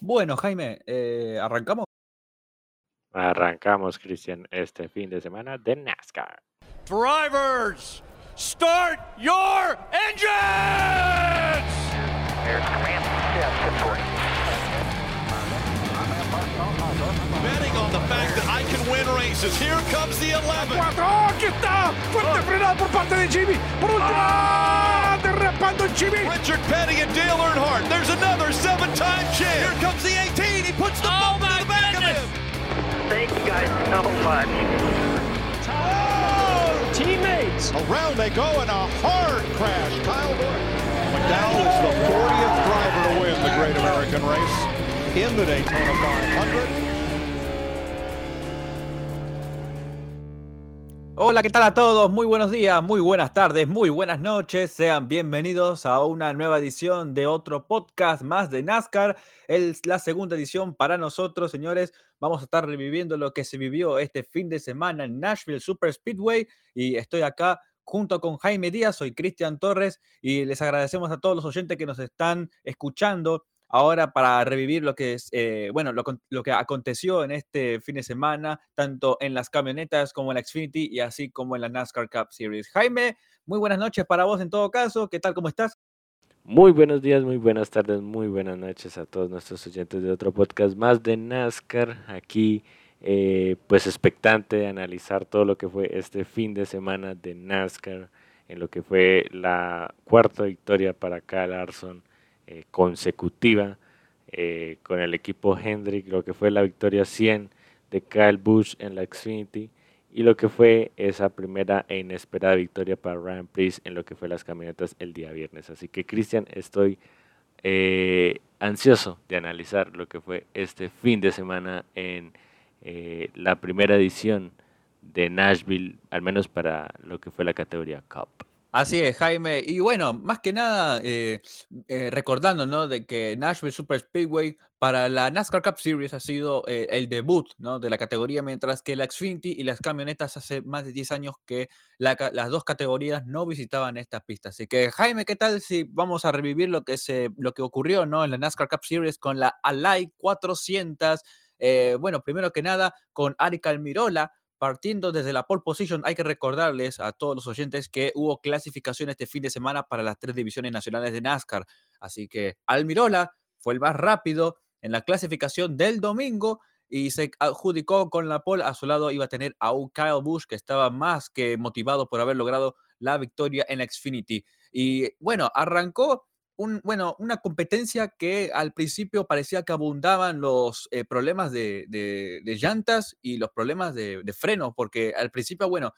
Bueno, Jaime, eh, ¿arrancamos? Arrancamos, Cristian, este fin de semana de NASCAR. Drivers, start your engines! Can. Here comes the 11. Cuatro, ¡Oh, aquí está! Fuerte frenado por parte de Jimmy. Por último, ¡ah! derrapando Jimmy. Richard Petty and Dale Earnhardt. There's another seven-time champ. Here comes the 18. He puts the Oh, bump in the back goodness. of him. Thank you guys so much. Teammates. Around they go in a hard crash. Kyle Busch. McDowell is the 40th driver to win the Great American Race in the Daytona 500. Hola, ¿qué tal a todos? Muy buenos días, muy buenas tardes, muy buenas noches. Sean bienvenidos a una nueva edición de otro podcast más de NASCAR. Es la segunda edición para nosotros, señores. Vamos a estar reviviendo lo que se vivió este fin de semana en Nashville Super Speedway y estoy acá junto con Jaime Díaz, soy Cristian Torres y les agradecemos a todos los oyentes que nos están escuchando ahora para revivir lo que es, eh, bueno, lo, lo que aconteció en este fin de semana, tanto en las camionetas como en la Xfinity y así como en la NASCAR Cup Series. Jaime, muy buenas noches para vos en todo caso. ¿Qué tal? ¿Cómo estás? Muy buenos días, muy buenas tardes, muy buenas noches a todos nuestros oyentes de otro podcast más de NASCAR. Aquí, eh, pues expectante de analizar todo lo que fue este fin de semana de NASCAR, en lo que fue la cuarta victoria para Kyle Larson eh, consecutiva eh, con el equipo Hendrick, lo que fue la victoria 100 de Kyle Busch en la Xfinity y lo que fue esa primera e inesperada victoria para Ryan Priest en lo que fue las camionetas el día viernes. Así que Cristian, estoy eh, ansioso de analizar lo que fue este fin de semana en la primera edición de Nashville, al menos para lo que fue la categoría Cup. Así es, Jaime. Y bueno, más que nada, eh, eh, recordando, ¿no? De que Nashville Super Speedway para la NASCAR Cup Series ha sido eh, el debut, ¿no? De la categoría, mientras que la Xfinity y las camionetas hace más de 10 años que las dos categorías no visitaban estas pistas. Así que, Jaime, ¿qué tal si vamos a revivir lo que, se, lo que ocurrió, ¿no? En la NASCAR Cup Series con la Alay 400. Eh, bueno, primero que nada, con Ari Calmirola partiendo desde la pole position, hay que recordarles a todos los oyentes que hubo clasificación este fin de semana para las tres divisiones nacionales de NASCAR. Así que Almirola fue el más rápido en la clasificación del domingo y se adjudicó con la pole. A su lado iba a tener a un Kyle Busch que estaba más que motivado por haber logrado la victoria en Xfinity. Y bueno, arrancó bueno, una competencia que al principio parecía que abundaban los eh, problemas de, de- llantas y los problemas de, de freno, porque al principio, bueno,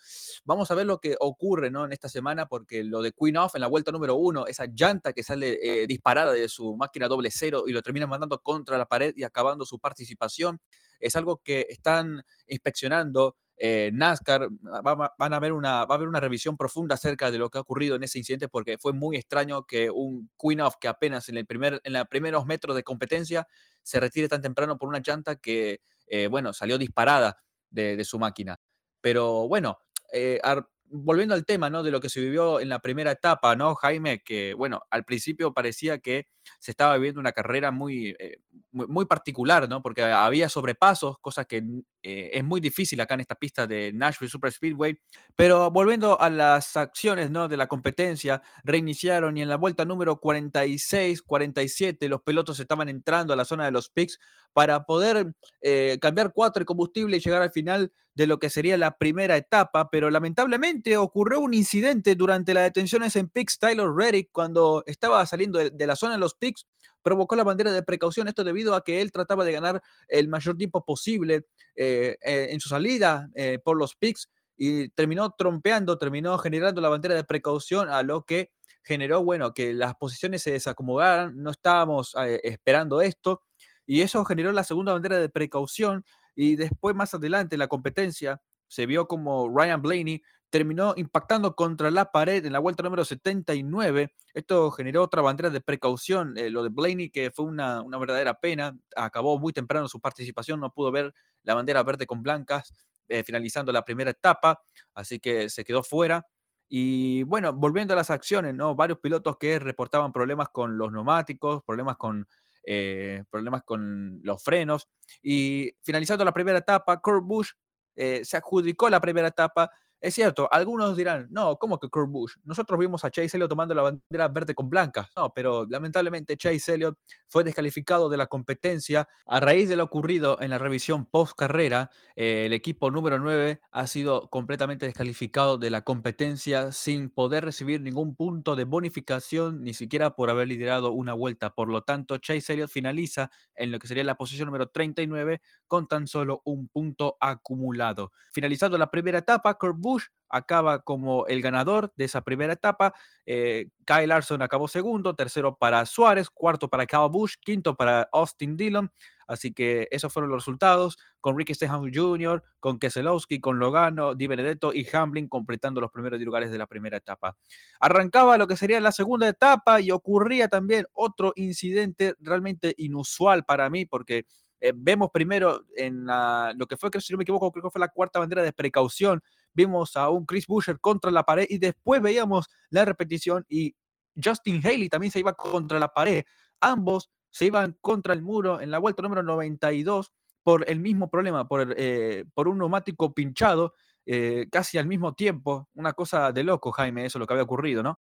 vamos a ver lo que ocurre ¿no? en esta semana, porque lo de Queen Off en la vuelta número uno, esa llanta que sale eh, disparada de su máquina doble cero y lo termina mandando contra la pared y acabando su participación, es algo que están inspeccionando eh, NASCAR va, va- van a ver una, va a haber una revisión profunda acerca de lo que ha ocurrido en ese incidente porque fue muy extraño que un Queen Off que apenas en el primer en los primeros metros de competencia se retire tan temprano por una llanta que eh, bueno salió disparada de, su máquina. Pero bueno eh, volviendo al tema no de lo que se vivió en la primera etapa no Jaime que bueno al principio parecía que se estaba viviendo una carrera muy eh, muy, particular, ¿no? Porque había sobrepasos, cosa que eh, es muy difícil acá en esta pista de Nashville Super Speedway. Pero volviendo a las acciones, ¿no? De la competencia, reiniciaron y en la vuelta número 46, 47, los pilotos estaban entrando a la zona de los pits para poder eh, cambiar cuatro de combustible y llegar al final de lo que sería la primera etapa, pero lamentablemente ocurrió un incidente durante las detenciones en pits Tyler Reddick cuando estaba saliendo de, la zona de los pits provocó la bandera de precaución, esto debido a que él trataba de ganar el mayor tiempo posible eh, eh, en su salida por los picks y terminó trompeando, terminó generando la bandera de precaución, a lo que generó, bueno, que las posiciones se desacomodaran, no estábamos esperando esto, y eso generó la segunda bandera de precaución, y después más adelante la competencia se vio como Ryan Blaney terminó impactando contra la pared en la vuelta número 79. Esto generó otra bandera de precaución. eh, lo de Blaney, que fue una, una verdadera pena, acabó muy temprano su participación, no pudo ver la bandera verde con blancas, eh, finalizando la primera etapa, así que se quedó fuera. Y bueno, volviendo a las acciones, ¿no? Varios pilotos que reportaban problemas con los neumáticos, problemas con eh, problemas con los frenos. Y finalizando la primera etapa, Kurt Busch se adjudicó la primera etapa es cierto, algunos dirán, no, ¿cómo que Kurt Busch? Nosotros vimos a Chase Elliott tomando la bandera verde con blanca. No, pero lamentablemente Chase Elliott fue descalificado de la competencia a raíz de lo ocurrido en la revisión post carrera. Eh, el equipo número 9 ha sido completamente descalificado de la competencia sin poder recibir ningún punto de bonificación, ni siquiera por haber liderado una vuelta. Por lo tanto, Chase Elliott finaliza en lo que sería la posición número 39 con tan solo un punto acumulado. Finalizando la primera etapa, Kurt Busch acaba como el ganador de esa primera etapa. Eh, Kyle Larson acabó segundo, tercero para Suárez, cuarto para Kyle Busch, quinto para Austin Dillon. Así que esos fueron los resultados, con Ricky Stenhouse Jr., con Keselowski, con Logano, Di Benedetto y Hamlin completando los primeros lugares de la primera etapa. Arrancaba lo que sería la segunda etapa y ocurría también otro incidente realmente inusual para mí, porque eh, vemos primero en lo que fue, si no me equivoco, creo que fue la cuarta bandera de precaución. Vimos a un Chris Buescher contra la pared y después veíamos la repetición y Justin Haley también se iba contra la pared. Ambos se iban contra el muro en la vuelta número 92 por el mismo problema, por, eh, por un neumático pinchado eh, casi al mismo tiempo. Una cosa de loco, Jaime, eso es lo que había ocurrido, ¿no?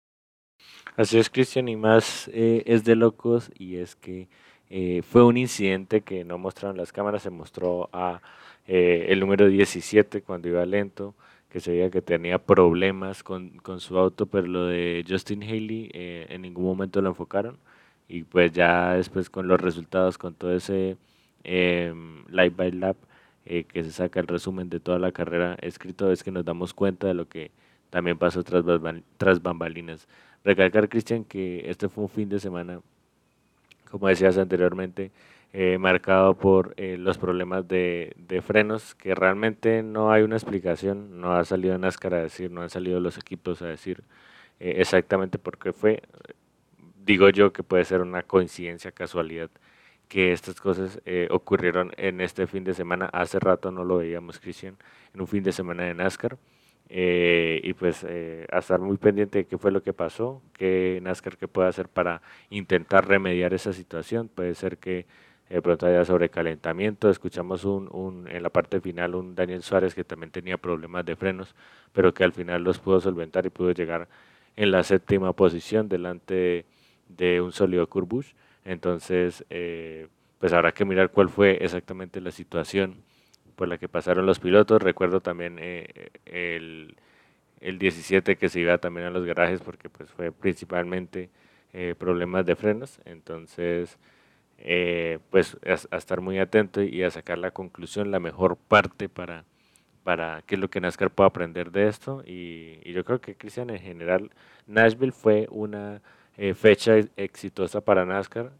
Así es, Cristian, y más es de locos y es que eh, fue un incidente que no mostraron las cámaras, se mostró a eh, el número 17 cuando iba lento, que se veía que tenía problemas con, con su auto, pero lo de Justin Haley eh, en ningún momento lo enfocaron. Y pues ya después con los resultados, con todo ese em, live by lap que se saca el resumen de toda la carrera escrito, es que nos damos cuenta de lo que también pasó tras, tras bambalinas. Recalcar, Cristian, que este fue un fin de semana como decías anteriormente, eh, marcado por eh, los problemas de, frenos, que realmente no hay una explicación, no ha salido NASCAR a decir, no han salido los equipos a decir eh, exactamente por qué fue. Digo yo que puede ser una coincidencia, casualidad, que estas cosas ocurrieron en este fin de semana. Hace rato no lo veíamos, Cristian, en un fin de semana de NASCAR. Eh, y pues eh, a estar muy pendiente de qué fue lo que pasó, qué NASCAR que puede hacer para intentar remediar esa situación. Puede ser que de pronto haya sobrecalentamiento. Escuchamos un, un, en la parte final un Daniel Suárez que también tenía problemas de frenos, pero que al final los pudo solventar y pudo llegar en la séptima posición delante de, un sólido Curbush. Entonces, eh, pues habrá que mirar cuál fue exactamente la situación por la que pasaron los pilotos. Recuerdo también eh, el, el 17 que se iba también a los garajes porque pues fue principalmente eh, problemas de frenos. Entonces, eh, pues a, estar muy atento y a sacar la conclusión, la mejor parte para, para qué es lo que NASCAR puede aprender de esto. Y, yo creo que, Cristian, en general, Nashville fue una fecha exitosa para NASCAR.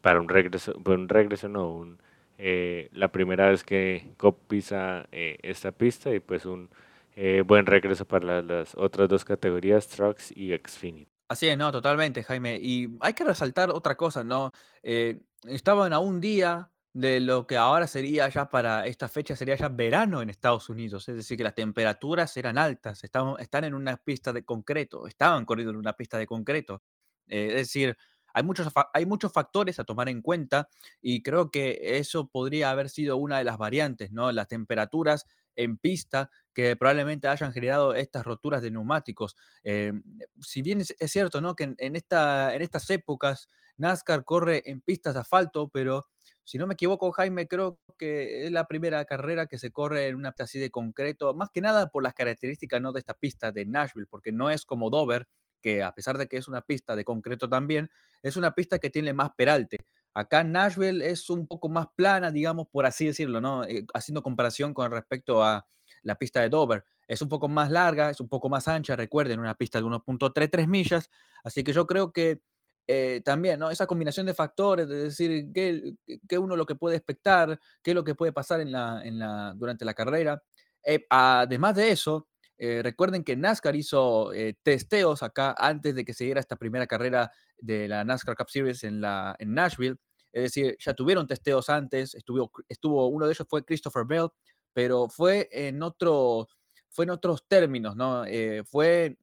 para un regreso, un regreso no, un, eh, la primera vez que Cop pisa eh, esta pista y pues un eh, buen regreso para las otras dos categorías, Trucks y Xfinity. Así es, no, totalmente, Jaime. Y hay que resaltar otra cosa, ¿no? estaban a un día de lo que ahora sería ya para esta fecha, sería ya verano en Estados Unidos, es decir, que las temperaturas eran altas, estaban, están en una pista de concreto, estaban corriendo en una pista de concreto. es decir, hay muchos, hay muchos factores a tomar en cuenta y creo que eso podría haber sido una de las variantes, ¿no? Las temperaturas en pista que probablemente hayan generado estas roturas de neumáticos. Eh, si bien es, cierto, ¿no? Que en, esta, en estas épocas NASCAR corre en pistas de asfalto, pero si no me equivoco, Jaime, creo que es la primera carrera que se corre en una pista así de concreto, más que nada por las características ¿no? de esta pista de Nashville, porque no es como Dover, que a pesar de que es una pista de concreto también, es una pista que tiene más peralte. Acá Nashville es un poco más plana, digamos, por así decirlo, ¿no? Eh, haciendo comparación con respecto a la pista de Dover. Es un poco más larga, es un poco más ancha, recuerden, una pista de 1.33 millas. Así que yo creo que eh, también. Esa combinación de factores, de decir qué, uno lo que puede expectar, qué es lo que puede pasar en en la, durante la carrera. Eh, además de eso, eh, recuerden que NASCAR hizo eh, testeos acá antes de que se diera esta primera carrera de la NASCAR Cup Series en, la, en Nashville. Es decir, ya tuvieron testeos antes, estuvo, estuvo, uno de ellos fue Christopher Bell, pero fue en, otro, fue en otros términos, ¿no? Eh, fue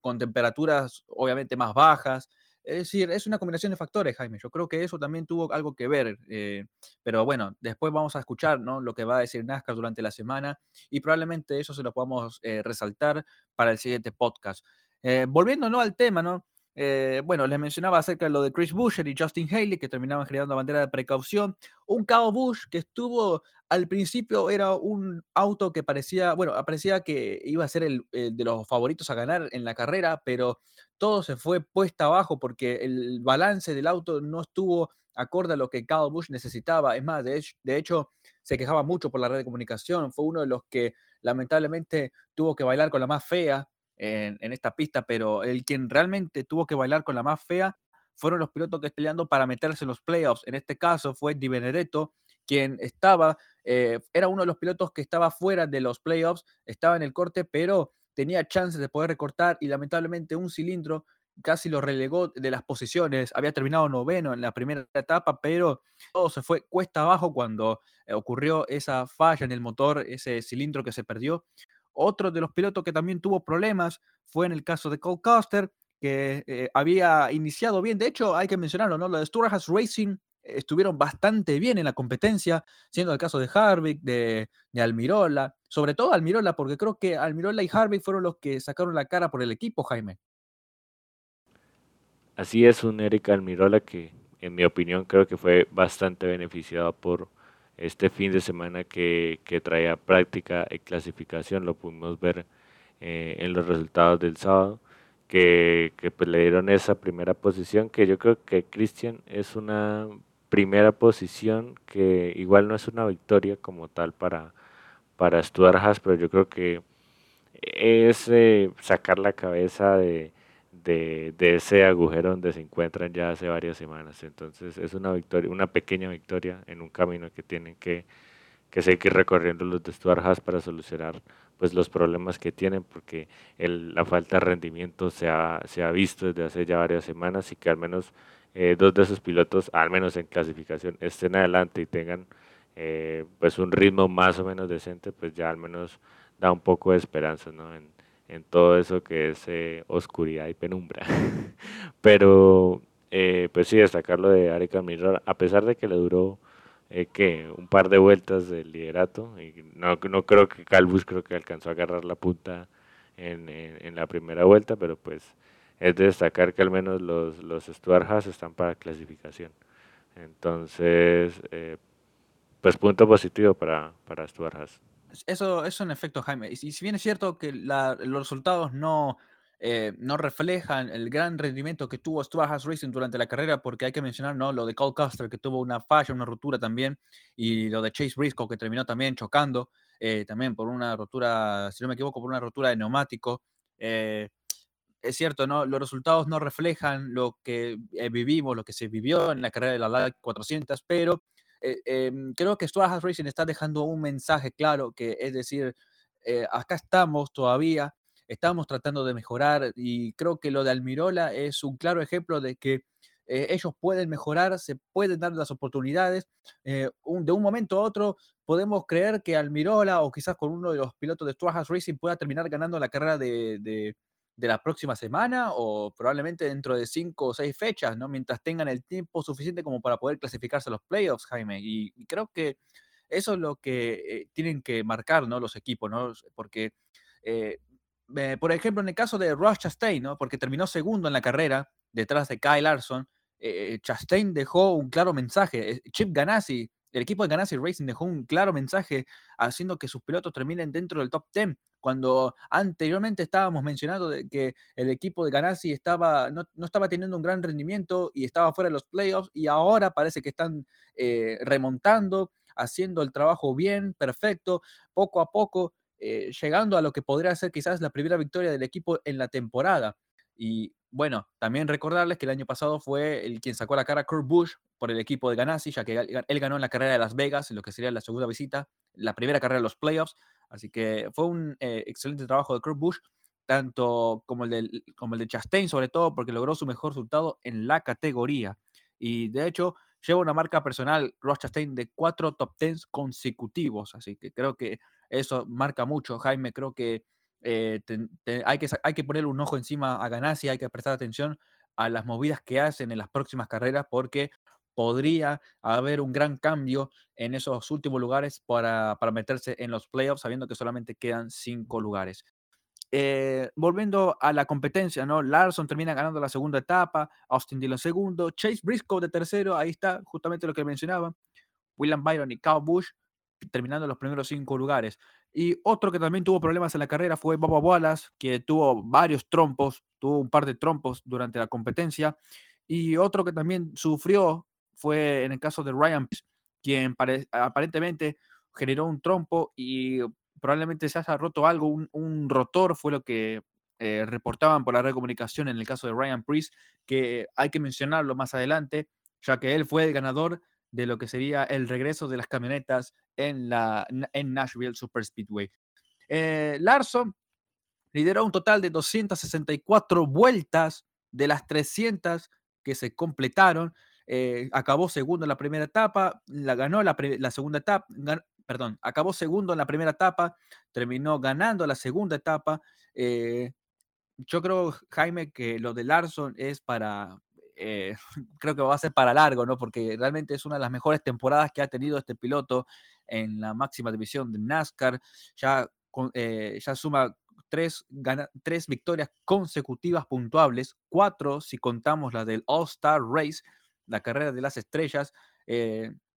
con temperaturas obviamente más bajas, Es decir, es una combinación de factores, Jaime. Yo creo que eso también tuvo algo que ver. Eh, pero bueno, después vamos a escuchar ¿no? lo que va a decir NASCAR durante la semana y probablemente eso se lo podamos eh, resaltar para el siguiente podcast. Eh, volviendo ¿no? al tema, ¿no? Eh, bueno, les mencionaba acerca de lo de Chris Buescher y Justin Haley, que terminaban generando bandera de precaución. Un Kyle Busch que estuvo al principio, era un auto que parecía, bueno, parecía que iba a ser el, de los favoritos a ganar en la carrera, pero todo se fue puesta abajo porque el balance del auto no estuvo acorde a lo que Kyle Busch necesitaba. Es más, de de hecho, se quejaba mucho por la red de comunicación. Fue uno de los que lamentablemente tuvo que bailar con la más fea en, esta pista, pero el quien realmente tuvo que bailar con la más fea fueron los pilotos que peleando para meterse en los playoffs. En este caso fue Di Benedetto, quien estaba, eh, era uno de los pilotos que estaba fuera de los playoffs, estaba en el corte, pero tenía chances de poder recortar y lamentablemente un cilindro casi lo relegó de las posiciones, había terminado noveno en la primera etapa, pero todo se fue cuesta abajo cuando eh, ocurrió esa falla en el motor, ese cilindro que se perdió. Otro de los pilotos que también tuvo problemas fue en el caso de Cole Custer, que eh, había iniciado bien. De hecho, hay que mencionarlo, ¿no? Lo de Sturhas Racing estuvieron bastante bien en la competencia, siendo el caso de Harvick, de, de, Almirola, sobre todo Almirola, porque creo que Almirola y Harvick fueron los que sacaron la cara por el equipo, Jaime. Así es, un Eric Almirola que, en mi opinión, creo que fue bastante beneficiado por este fin de semana que, que traía práctica y clasificación, lo pudimos ver eh, en los resultados del sábado, que, que pues, le dieron esa primera posición, que yo creo que Christian es una primera posición que igual no es una victoria como tal para, para Stuart Haas, pero yo creo que es eh, sacar la cabeza de, de, ese agujero donde se encuentran ya hace varias semanas. Entonces es una victoria, una pequeña victoria en un camino que tienen que, que seguir recorriendo los de Stuart Haas para solucionar pues los problemas que tienen porque el, la falta de rendimiento se ha, se ha visto desde hace ya varias semanas y que al menos eh, dos de esos pilotos, al menos en clasificación, estén adelante y tengan eh, pues un ritmo más o menos decente, pues ya al menos da un poco de esperanza ¿no? en, en todo eso que es eh, oscuridad y penumbra. Pero, eh, pues sí, destacarlo de Arik Almirola, a pesar de que le duró eh, que un par de vueltas del liderato, y no, no creo que Calbus creo que alcanzó a agarrar la punta en, en, en, la primera vuelta, pero pues es de destacar que al menos los, los Stuart Haas están para clasificación. Entonces, eh, pues punto positivo para, para Stuart Haas. Eso, eso en efecto, Jaime. Y si bien es cierto que los resultados no, eh, no reflejan el gran rendimiento que tuvo Stuart Haas Racing durante la carrera, porque hay que mencionar ¿no? lo de Cole Custer, que tuvo una falla, una rotura también, y lo de Chase Briscoe, que terminó también chocando, eh, también por una rotura, si no me equivoco, por una rotura de neumático. Eh, es cierto, ¿no? Los resultados no reflejan lo que eh, vivimos, lo que se vivió en la carrera de la LAC 400, pero eh, eh, creo que Stuart Racing está dejando un mensaje claro, que es decir, eh, acá estamos todavía, estamos tratando de mejorar y creo que lo de Almirola es un claro ejemplo de que eh, ellos pueden mejorar, se pueden dar las oportunidades. Un, de un momento a otro podemos creer que Almirola o quizás con uno de los pilotos de Stuart Racing pueda terminar ganando la carrera de, de, la próxima semana o probablemente dentro de cinco o seis fechas, ¿no? Mientras tengan el tiempo suficiente como para poder clasificarse a los playoffs, Jaime. Y, creo que eso es lo que eh, tienen que marcar, ¿no? Los equipos, ¿no? Porque eh, por ejemplo, en el caso de Ross Chastain, ¿no? porque terminó segundo en la carrera detrás de Kyle Larson, eh, Chastain dejó un claro mensaje. Chip Ganassi, el equipo de Ganassi Racing dejó un claro mensaje haciendo que sus pilotos terminen dentro del top 10. Cuando anteriormente estábamos mencionando que el equipo de Ganassi estaba, no, no, estaba teniendo un gran rendimiento y estaba fuera de los playoffs, y ahora parece que están eh, remontando, haciendo el trabajo bien, perfecto, poco a poco, eh, llegando a lo que podría ser quizás la primera victoria del equipo en la temporada. Y bueno, también recordarles que el año pasado fue el quien sacó la cara Kurt Busch por el equipo de Ganassi, ya que él ganó en la carrera de Las Vegas, en lo que sería la segunda visita, la primera carrera de los playoffs. Así que fue un eh, excelente trabajo de Kurt Busch, tanto como el, de, como el de Chastain, sobre todo porque logró su mejor resultado en la categoría. Y de hecho, lleva una marca personal, Ross Chastain, de cuatro top tens consecutivos. Así que creo que eso marca mucho, Jaime. Creo que eh, hay, que, hay que poner un ojo encima a Ganassi, hay que prestar atención a las movidas que hacen en las próximas carreras porque podría haber un gran cambio en esos últimos lugares para, para meterse en los playoffs, sabiendo que solamente quedan cinco lugares. Eh, volviendo a la competencia, ¿no? Larson termina ganando la segunda etapa, Austin Dillon segundo, Chase Briscoe de tercero, ahí está justamente lo que mencionaba, William Byron y Kyle Busch terminando los primeros cinco lugares. Y otro que también tuvo problemas en la carrera fue Bobo Wallace, que tuvo varios trompos, tuvo un par de trompos durante la competencia. Y otro que también sufrió fue en el caso de Ryan, quien aparentemente generó un trompo y probablemente se haya roto algo, un, rotor fue lo que eh, reportaban por la red de comunicación en el caso de Ryan Priest, que hay que mencionarlo más adelante, ya que él fue el ganador de lo que sería el regreso de las camionetas en, la, en Nashville Super Speedway. Eh, Larson lideró un total de 264 vueltas de las 300 que se completaron. Eh, acabó segundo en la primera etapa, la ganó la, segunda etapa, perdón, acabó segundo en la primera etapa, terminó ganando la segunda etapa. Eh, yo creo, Jaime, que lo de Larson es para, eh, creo que va a ser para largo, ¿no? Porque realmente es una de las mejores temporadas que ha tenido este piloto en la máxima división de NASCAR. Ya, eh, ya suma tres, tres victorias consecutivas puntuables, cuatro si contamos la del All-Star Race, la carrera de las estrellas,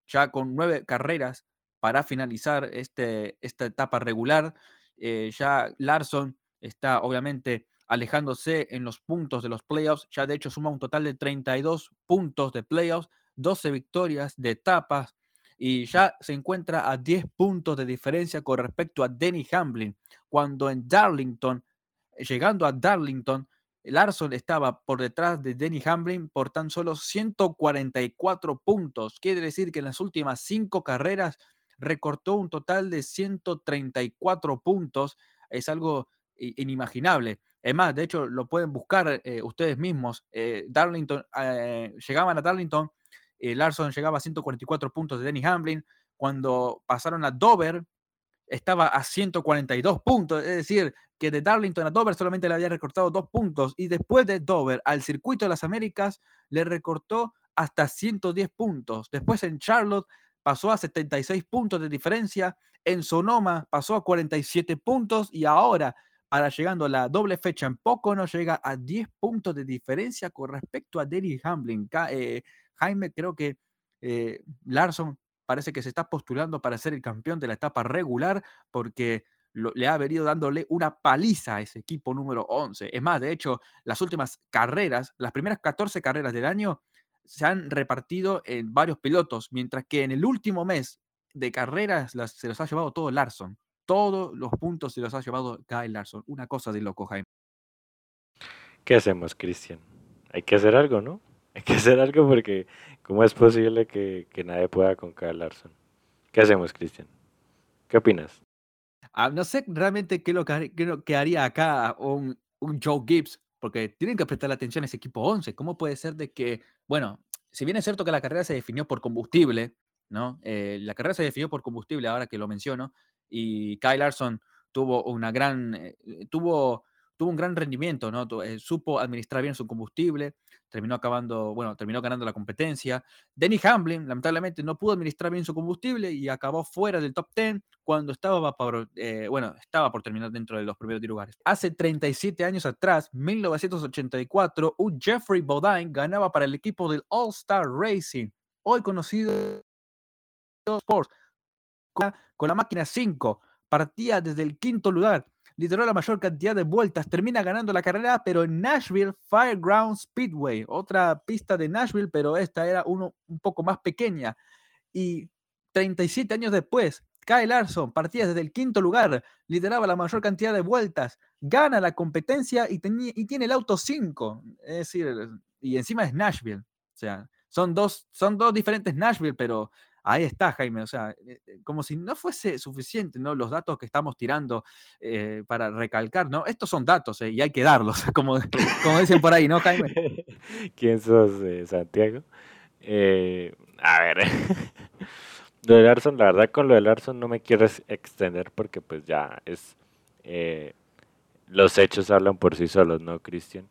ya con nueve carreras para finalizar este, esta etapa regular. Eh, ya Larson está obviamente alejándose en los puntos de los playoffs. Ya de hecho suma un total de 32 puntos de playoffs, 12 victorias de etapas y ya se encuentra a 10 puntos de diferencia con respecto a Denny Hamlin, cuando en Darlington, llegando a Darlington, Larson estaba por detrás de Denny Hamlin por tan solo 144 puntos. Quiere decir que en las últimas cinco carreras recortó un total de 134 puntos. Es algo inimaginable. Es más, de hecho, lo pueden buscar eh, ustedes mismos. Eh, Darlington, eh, llegaban a Darlington, Larson llegaba a 144 puntos de Denny Hamlin. Cuando pasaron a Dover, estaba a 142 puntos. Es decir, que de Darlington a Dover solamente le había recortado dos puntos. Y después de Dover al circuito de las Américas, le recortó hasta 110 puntos. Después en Charlotte pasó a 76 puntos de diferencia, en Sonoma pasó a 47 puntos y ahora, para llegando a la doble fecha en poco, no llega a 10 puntos de diferencia con respecto a Denny Hamlin. Eh, Jaime, creo que eh, Larson parece que se está postulando para ser el campeón de la etapa regular porque le ha venido dándole una paliza a ese equipo número 11. Es más, de hecho, las últimas carreras, las primeras 14 carreras del año, se han repartido en varios pilotos, mientras que en el último mes de carreras se los ha llevado todo Larson. Todos los puntos se los ha llevado Kyle Larson. Una cosa de loco, Jaime. ¿Qué hacemos, Cristian? Hay que hacer algo, ¿no? Hay que hacer algo porque ¿cómo es posible que, nadie pueda con Kyle Larson? ¿Qué hacemos, Cristian? ¿Qué opinas? Ah, no sé realmente qué lo que, haría acá un, un Joe Gibbs porque tienen que prestar atención a ese equipo 11. ¿Cómo puede ser de que, bueno, si bien es cierto que la carrera se definió por combustible, ¿no? Eh, la carrera se definió por combustible, ahora que lo menciono, y Kyle Larson tuvo una gran, eh, tuvo tuvo un gran rendimiento, ¿no? Eh, supo administrar bien su combustible, terminó acabando, bueno, terminó ganando la competencia. Denny Hamlin, lamentablemente, no pudo administrar bien su combustible y acabó fuera del top 10 cuando estaba por, eh, bueno, estaba por terminar dentro de los primeros 10 lugares. Hace 37 años atrás, 1984, un Jeffrey Bodine ganaba para el equipo del All Star Racing, hoy conocido Sports, con la máquina 5, partía desde el quinto lugar lideró la mayor cantidad de vueltas, termina ganando la carrera, pero en Nashville Fireground Speedway, otra pista de Nashville, pero esta era uno un poco más pequeña. Y 37 años después, Kyle Larson partía desde el quinto lugar, lideraba la mayor cantidad de vueltas, gana la competencia y, y tiene el auto 5. Es decir, y encima es Nashville. O sea, son dos, son dos diferentes Nashville, pero Ahí está, Jaime. O sea, eh, eh, como si no fuese suficiente, ¿no? Los datos que estamos tirando eh, para recalcar, ¿no? Estos son datos y hay que darlos, como, como dicen por ahí, ¿no, Jaime? ¿Quién sos, Santiago? a ver. lo de Larson, la verdad, con lo de Larson no me quiero extender porque, pues, ya es. los hechos hablan por sí solos, ¿no, Cristian?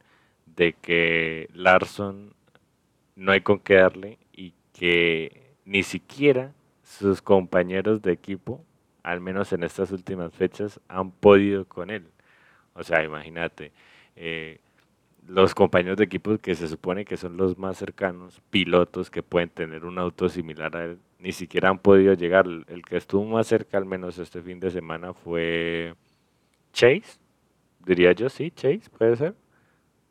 de que Larson no hay con qué darle y que ni siquiera sus compañeros de equipo, al menos en estas últimas fechas, han podido con él. O sea, imagínate, eh, los compañeros de equipo que se supone que son los más cercanos, pilotos que pueden tener un auto similar a él, ni siquiera han podido llegar. El que estuvo más cerca, al menos este fin de semana, fue Chase, diría yo, sí, Chase, puede ser.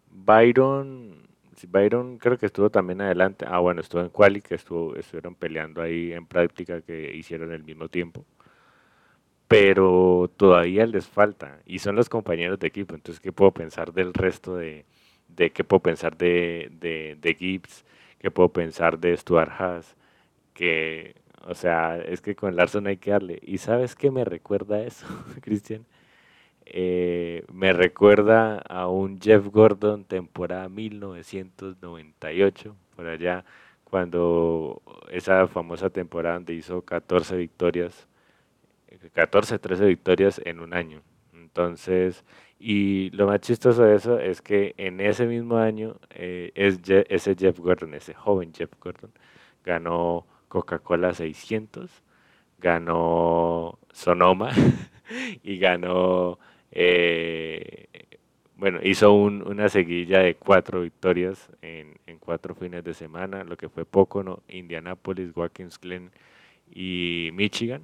Byron, Byron creo que estuvo también adelante. Ah, bueno, estuvo en Quali, que estuvo, estuvieron peleando ahí en práctica que hicieron el mismo tiempo. Pero todavía les falta. Y son los compañeros de equipo. Entonces, ¿qué puedo pensar del resto de, de qué puedo pensar de, de, de Gibbs? ¿Qué puedo pensar de Stuart Haas? Que, o sea, es que con Larson hay que darle. ¿Y sabes qué me recuerda eso, Cristian? Eh, me recuerda a un Jeff Gordon temporada 1998, por allá, cuando esa famosa temporada donde hizo 14 victorias, 14, 13 victorias en un año. Entonces, y lo más chistoso de eso es que en ese mismo año, eh, es ese Jeff Gordon, ese joven Jeff Gordon, ganó Coca-Cola 600, ganó Sonoma y ganó eh, bueno, hizo una seguilla de cuatro victorias en, cuatro fines de semana, lo que fue poco, ¿no? Indianapolis, Watkins Glen y Michigan.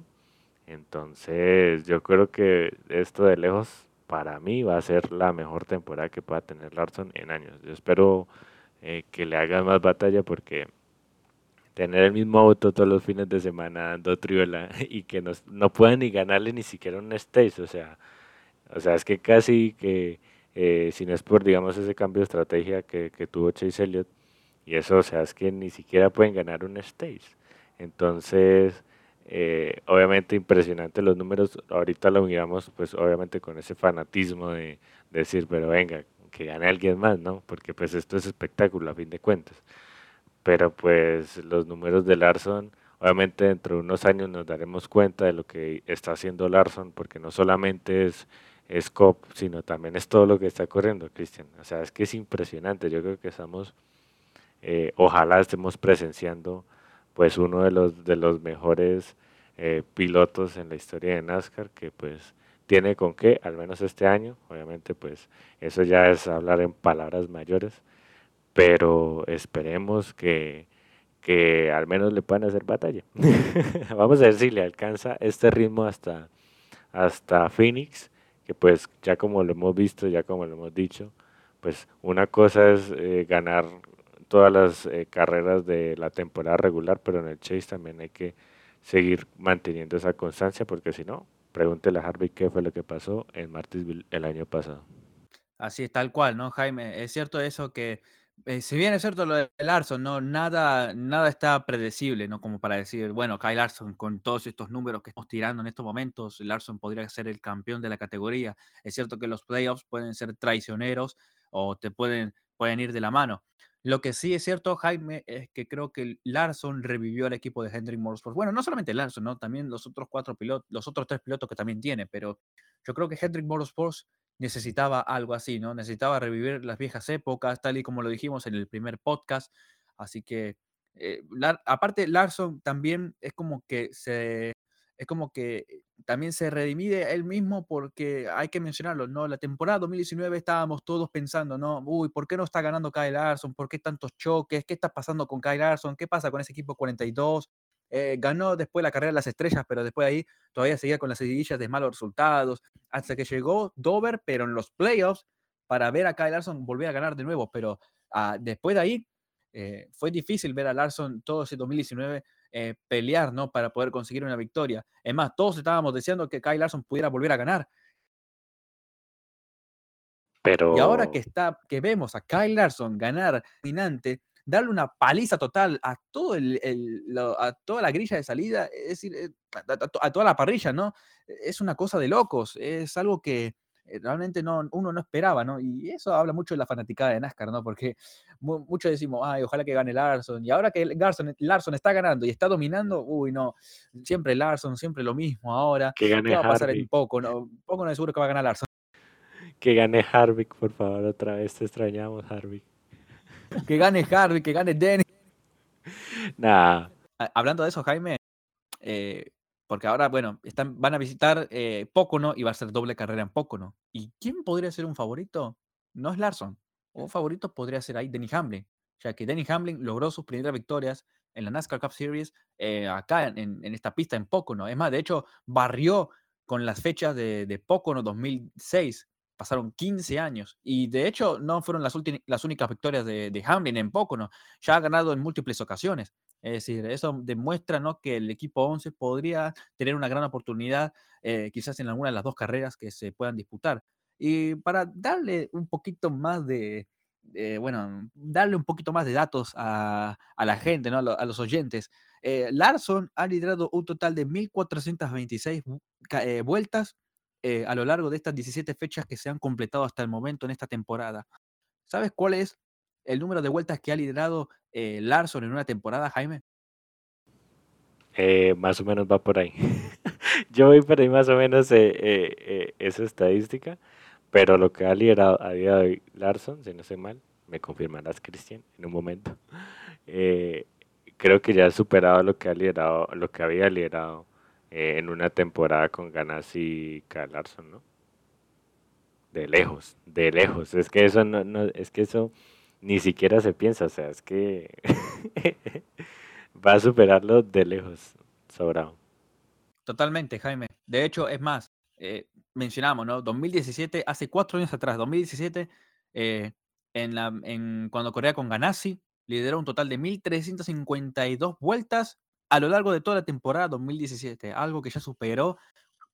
Entonces, yo creo que esto de lejos, para mí, va a ser la mejor temporada que pueda tener Larson en años. Yo espero eh, que le haga más batalla porque tener el mismo auto todos los fines de semana dando triola y que no, no puedan ni ganarle ni siquiera un stage, o sea, o sea, es que casi que, eh, si no es por, digamos, ese cambio de estrategia que, que tuvo Chase Elliott, y eso, o sea, es que ni siquiera pueden ganar un stage. Entonces, eh, obviamente impresionante los números, ahorita lo miramos pues obviamente con ese fanatismo de, decir, pero venga, que gane alguien más, ¿no? Porque pues esto es espectáculo a fin de cuentas. Pero pues los números de Larson, obviamente dentro de unos años nos daremos cuenta de lo que está haciendo Larson, porque no solamente es es COP, sino también es todo lo que está corriendo, Cristian. O sea, es que es impresionante. Yo creo que estamos, eh, ojalá estemos presenciando pues uno de los, de los mejores eh, pilotos en la historia de NASCAR que pues tiene con qué, al menos este año. Obviamente pues eso ya es hablar en palabras mayores, pero esperemos que, que al menos le puedan hacer batalla. Vamos a ver si le alcanza este ritmo hasta, hasta Phoenix que pues ya como lo hemos visto, ya como lo hemos dicho, pues una cosa es eh, ganar todas las eh, carreras de la temporada regular, pero en el Chase también hay que seguir manteniendo esa constancia, porque si no, pregúntele a Harvey qué fue lo que pasó en Martinsville el año pasado. Así es, tal cual, ¿no, Jaime? Es cierto eso que eh, si bien es cierto lo de Larson, no, nada, nada está predecible, ¿no? Como para decir, bueno, Kyle Larson, con todos estos números que estamos tirando en estos momentos, Larson podría ser el campeón de la categoría. Es cierto que los playoffs pueden ser traicioneros o te pueden, pueden ir de la mano. Lo que sí es cierto, Jaime, es que creo que Larson revivió al equipo de Hendrick Motorsports. Bueno, no solamente Larson, ¿no? También los otros cuatro pilotos, los otros tres pilotos que también tiene, pero yo creo que Hendrick Motorsports necesitaba algo así, ¿no? Necesitaba revivir las viejas épocas, tal y como lo dijimos en el primer podcast. Así que, eh, aparte, Larson también es como que se, es como que también se redimide él mismo porque hay que mencionarlo, ¿no? La temporada 2019 estábamos todos pensando, ¿no? Uy, ¿por qué no está ganando Kyle Larson? ¿Por qué tantos choques? ¿Qué está pasando con Kyle Larson? ¿Qué pasa con ese equipo 42? Eh, ganó después la carrera de las estrellas, pero después ahí todavía seguía con las seguidillas de malos resultados, hasta que llegó Dover, pero en los playoffs, para ver a Kyle Larson volver a ganar de nuevo. Pero ah, después de ahí, eh, fue difícil ver a Larson todo ese 2019 eh, pelear, ¿no? Para poder conseguir una victoria. Es más, todos estábamos deseando que Kyle Larson pudiera volver a ganar. Pero... Y ahora que, está, que vemos a Kyle Larson ganar dominante, darle una paliza total a, todo el, a toda la grilla de salida, es decir, eh, a, toda la parrilla, ¿no? Es una cosa de locos, es algo que eh, realmente no, uno no esperaba, ¿no? Y eso habla mucho de la fanaticada de NASCAR, ¿no? Porque muchos decimos, ay, ojalá que gane Larson, y ahora que Larson, Larson está ganando y está dominando, uy, no, siempre Larson, siempre lo mismo ahora, que gane ¿qué va a pasar en poco? No, poco no es seguro que va a ganar Larson Que gane Harvick, por favor, otra vez te extrañamos, Harvick. Que gane Harvick, que gane Dennis. Nah, Ah, Hablando de eso, Jaime, eh, porque ahora, bueno, están, van a visitar eh, Pocono y va a ser doble carrera en Pocono. ¿Y quién podría ser un favorito? No es Larson. Un favorito podría ser ahí Denny Hamlin, ya que Denny Hamlin logró sus primeras victorias en la NASCAR Cup Series eh, acá en esta pista en Pocono. Es más, de hecho, barrió con las fechas de, de Pocono 2006. Pasaron 15 años y de hecho no fueron las, las únicas victorias de, de Hamlin en Pocono. Ya ha ganado en múltiples ocasiones. Es decir, eso demuestra ¿no? que el equipo 11 podría tener una gran oportunidad, eh, quizás en alguna de las dos carreras que se puedan disputar. Y para darle un poquito más de, de, bueno, darle un poquito más de datos a, a la gente, ¿no? a, lo- a los oyentes, eh, Larson ha liderado un total de 1.426 vu- ca- eh, vueltas eh, a lo largo de estas 17 fechas que se han completado hasta el momento en esta temporada. ¿Sabes cuál es el número de vueltas que ha liderado eh, Larson en una temporada, Jaime? eh, más o menos va por ahí. Yo voy por ahí más o menos esa estadística, pero lo que ha liderado a día de hoy Larson, si no sé mal, me confirmarás Cristian en un momento. creo que ya ha superado lo que ha liderado, lo que había liderado eh, en una temporada con Ganassi y ¿no? De lejos, de lejos. Es que eso no, no, es que eso ni siquiera se piensa, o sea, es que va a superarlo de lejos, sobrado. Totalmente, Jaime. De hecho, es más, eh, mencionamos, ¿no? 2017, hace cuatro años atrás, 2017, eh, en la, en, cuando corría con Ganassi, lideró un total de 1.352 vueltas a lo largo de toda la temporada 2017, algo que ya superó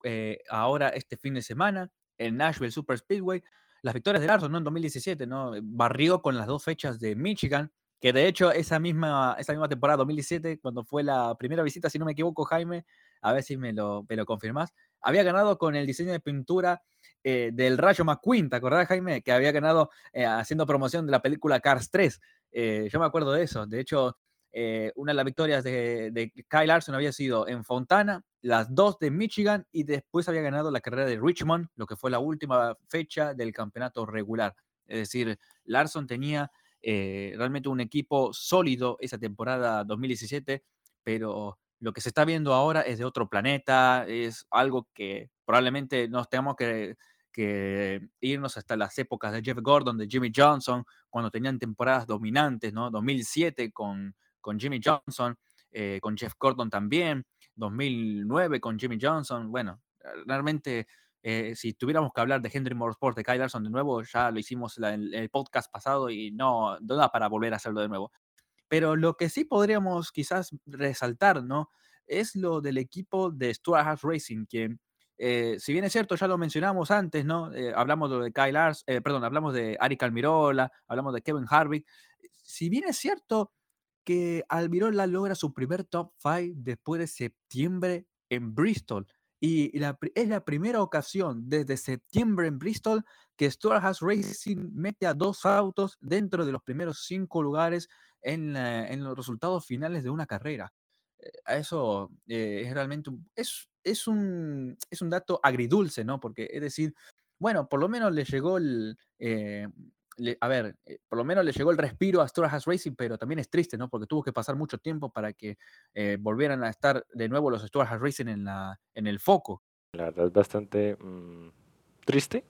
eh, ahora este fin de semana en Nashville Super Speedway. Las victorias de Larson, ¿no? En 2017, ¿no? Barrió con las dos fechas de Michigan, que de hecho esa misma, esa misma temporada 2017, cuando fue la primera visita, si no me equivoco, Jaime, a ver si me lo, me lo confirmás, había ganado con el diseño de pintura eh, del Rayo McQueen, ¿te acordás, Jaime? Que había ganado eh, haciendo promoción de la película Cars 3. Eh, yo me acuerdo de eso. De hecho, eh, una de las victorias de, Kyle Larson había sido en Fontana, las dos de Michigan y después había ganado la carrera de Richmond, lo que fue la última fecha del campeonato regular. Es decir, Larson tenía eh, realmente un equipo sólido esa temporada 2017, pero lo que se está viendo ahora es de otro planeta, es algo que probablemente nos tengamos que, que irnos hasta las épocas de Jeff Gordon, de Jimmy Johnson, cuando tenían temporadas dominantes, ¿no? 2007 con, con Jimmy Johnson, eh, con Jeff Gordon también, 2009 con Jimmy Johnson. Bueno, realmente, eh, si tuviéramos que hablar de Henry Motorsport, de Kyle Larson de nuevo, ya lo hicimos en el podcast pasado y no, no da para volver a hacerlo de nuevo. Pero lo que sí podríamos quizás resaltar, ¿no? Es lo del equipo de Stuart Haas Racing, que eh, si bien es cierto, ya lo mencionamos antes, ¿no? Eh, hablamos de Kyle Lars, eh, perdón, hablamos de Ari Almirola, hablamos de Kevin Harvick. Si bien es cierto que Almirola logra su primer top 5 después de septiembre en Bristol. Y es la primera ocasión desde septiembre en Bristol que Haas Racing mete a dos autos dentro de los primeros cinco lugares en, los resultados finales de una carrera. Eh, eso eh, es realmente es, es, un, es un dato agridulce, ¿no? Porque es decir, bueno, por lo menos le llegó el, eh, le- a ver, eh, por lo menos le llegó el respiro a Stuart Haas Racing, pero también es triste, ¿no? Porque tuvo que pasar mucho tiempo para que eh, volvieran a estar de nuevo los Stuart Haas Racing en, la, en el foco. La verdad es bastante mm, triste.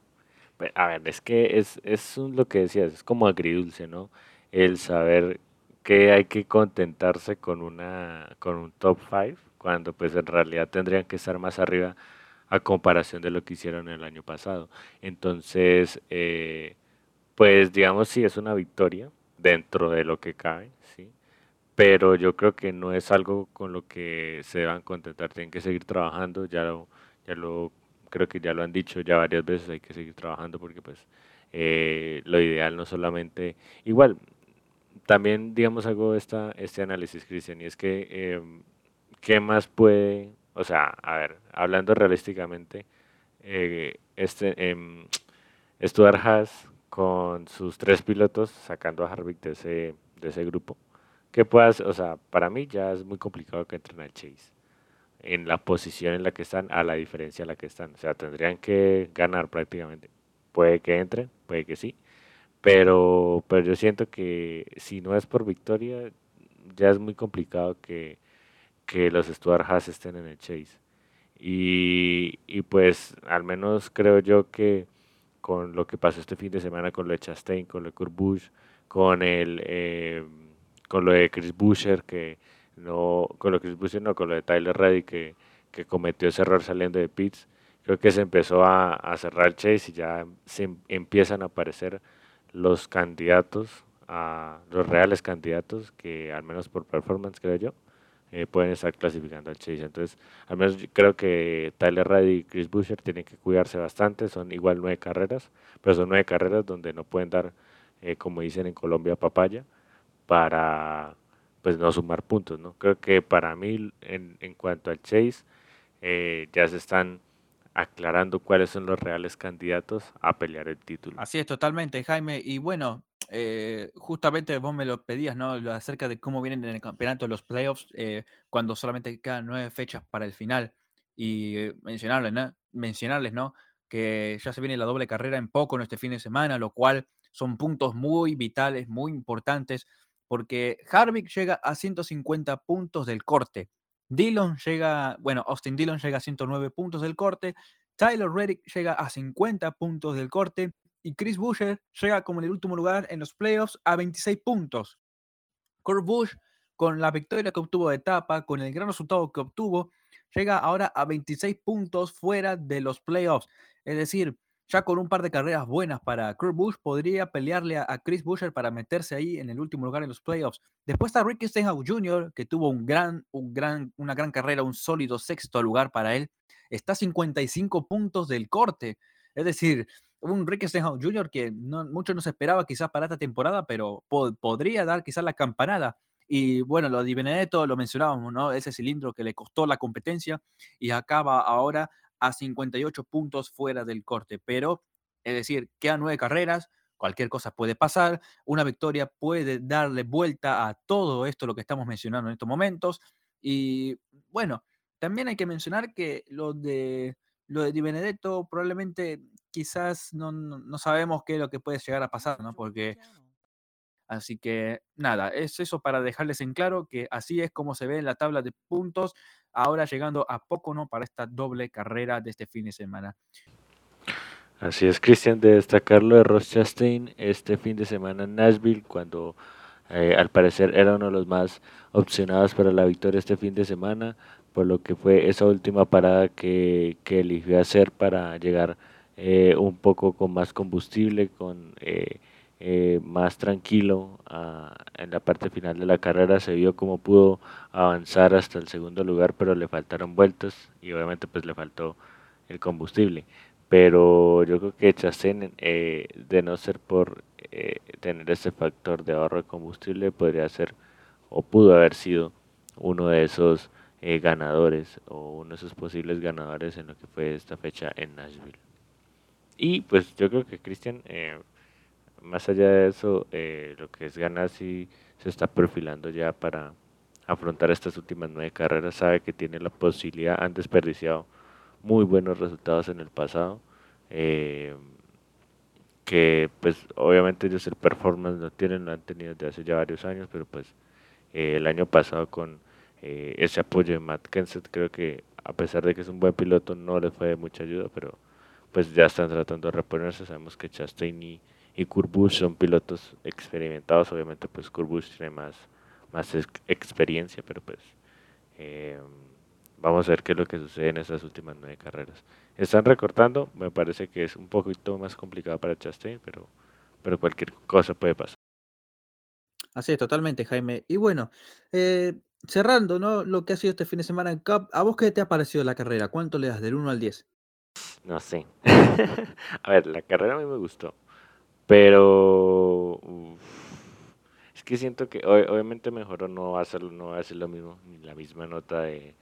A ver, es que es, es lo que decías, es como agridulce, ¿no? El saber que hay que contentarse con una con un top 5 cuando pues en realidad tendrían que estar más arriba a comparación de lo que hicieron el año pasado. Entonces, eh, pues digamos sí es una victoria dentro de lo que cabe, ¿sí? Pero yo creo que no es algo con lo que se deban contentar, tienen que seguir trabajando, ya lo, ya lo creo que ya lo han dicho ya varias veces, hay que seguir trabajando porque pues eh, lo ideal no solamente, igual, también digamos hago esta, este análisis, Cristian, y es que em, ¿qué más puede, o sea, a ver, hablando realísticamente, eh, este, em, Stuart Haas con sus tres pilotos sacando a Harvick de ese, de ese grupo, ¿qué puedas, o sea, para mí ya es muy complicado que entren al Chase en la posición en la que están, a la diferencia en la que están. O sea, tendrían que ganar prácticamente. puede que entre, puede que sí. Pero, pero yo siento que si no es por victoria, ya es muy complicado que, que los Stuart Haas estén en el Chase. Y, y, pues al menos creo yo que con lo que pasó este fin de semana con lo de Chastain, con lo de Kurt Busch, con el eh, con lo de Chris Buescher que no con lo de Chris Buescher no con lo de Tyler Reddy que, que cometió ese error saliendo de pits. Creo que se empezó a, a cerrar el chase y ya se em, empiezan a aparecer los candidatos a los reales candidatos que al menos por performance creo yo eh, pueden estar clasificando al Chase. Entonces, al menos creo que Tyler Reddy y Chris Buescher tienen que cuidarse bastante. Son igual nueve carreras, pero son nueve carreras donde no pueden dar, eh, como dicen en Colombia, papaya para pues no sumar puntos. ¿no? Creo que para mí, en, en cuanto al Chase, eh, ya se están aclarando cuáles son los reales candidatos a pelear el título. Así es, totalmente, Jaime. Y bueno, eh, justamente vos me lo pedías, ¿no? Acerca de cómo vienen en el campeonato los playoffs, eh, cuando solamente quedan nueve fechas para el final. Y eh, mencionarles, ¿no? Mencionarles, ¿no? Que ya se viene la doble carrera en poco en este fin de semana, lo cual son puntos muy vitales, muy importantes, porque Harvick llega a 150 puntos del corte. Dillon llega, bueno, Austin Dillon llega a 109 puntos del corte. Tyler Reddick llega a 50 puntos del corte y Chris Buescher llega como en el último lugar en los playoffs a 26 puntos. Kurt Busch, con la victoria que obtuvo de etapa, con el gran resultado que obtuvo, llega ahora a 26 puntos fuera de los playoffs. Es decir, ya con un par de carreras buenas para Kurt Busch, podría pelearle a, Chris Buescher para meterse ahí en el último lugar en los playoffs. Después está Ricky Stenhouse Jr., que tuvo un gran, un gran, una gran carrera, un sólido sexto lugar para él. Está a 55 puntos del corte. Es decir, un Ricky Stenhouse Jr. que no, mucho no se esperaba quizás para esta temporada, pero podría dar quizás la campanada. Y bueno, lo de Benedetto lo mencionábamos, ¿no? Ese cilindro que le costó la competencia y acaba ahora a 58 puntos fuera del corte. Pero, es decir, quedan nueve carreras, cualquier cosa puede pasar. Una victoria puede darle vuelta a todo esto, lo que estamos mencionando en estos momentos. Y bueno, también hay que mencionar que lo de lo de Di Benedetto probablemente quizás no, no, sabemos qué es lo que puede llegar a pasar, ¿no? Porque así que nada, es eso para dejarles en claro que así es como se ve en la tabla de puntos, ahora llegando a poco, ¿no? Para esta doble carrera de este fin de semana. Así es, Cristian, de destacarlo de Ross Chastain este fin de semana en Nashville, cuando eh, al parecer era uno de los más opcionados para la victoria este fin de semana, por lo que fue esa última parada que, que eligió hacer para llegar eh, un poco con más combustible, con eh, eh, más tranquilo ah, en la parte final de la carrera. Se vio como pudo avanzar hasta el segundo lugar, pero le faltaron vueltas y obviamente pues le faltó el combustible. Pero yo creo que Chastain, de no ser por tener ese factor de ahorro de combustible, podría ser o pudo haber sido uno de esos ganadores o uno de esos posibles ganadores en lo que fue esta fecha en Nashville. Y pues yo creo que Cristian, eh, más allá de eso, eh, lo que es Ganassi se está perfilando ya para afrontar estas últimas nueve carreras. Sabe que tiene la posibilidad, han desperdiciado muy buenos resultados en el pasado. Eh, que pues obviamente ellos el performance no tienen, lo han tenido desde hace ya varios años, pero pues el año pasado con ese apoyo de Matt Kenseth creo que a pesar de que es un buen piloto no les fue de mucha ayuda, pero pues ya están tratando de reponerse. Sabemos que Chastain y, y son pilotos experimentados. Obviamente, pues Kurt tiene más, más experiencia, pero pues eh, vamos a ver qué es lo que sucede en esas últimas nueve carreras. Están recortando, me parece que es un poquito más complicado para Chastain, pero, pero cualquier cosa puede pasar. Así es, totalmente, Jaime. Y bueno, eh, cerrando ¿no? lo que ha sido este fin de semana en Cup, ¿a vos qué te ha parecido la carrera? ¿Cuánto le das del 1 al 10? No sé. a ver, la carrera a mí me gustó. Pero es que siento que obviamente mejoró, no va a ser, no va a ser lo mismo, ni la misma nota de,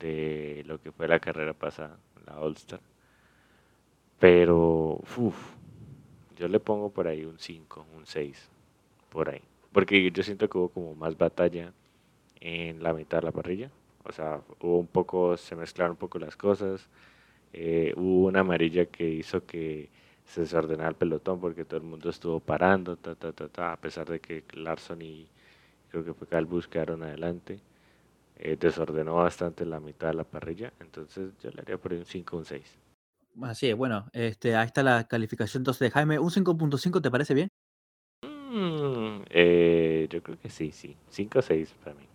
de lo que fue la carrera pasada, la All Star. Pero yo le pongo por ahí un 5, un 6, por ahí. Porque yo siento que hubo como más batalla en la mitad de la parrilla. O sea, hubo un poco, se mezclaron un poco las cosas. Eh, hubo una amarilla que hizo que se desordenaba el pelotón porque todo el mundo estuvo parando, ta, ta, ta, a pesar de que Larson y creo que fue Cal quedaron adelante. Eh, desordenó bastante la mitad de la parrilla, entonces yo le haría por un 5 un 6. Así es, bueno, este, ahí está la calificación entonces de Jaime. ¿Un 5.5 te parece bien? Mm, eh, yo creo que sí, sí. 5 o 6 para mí.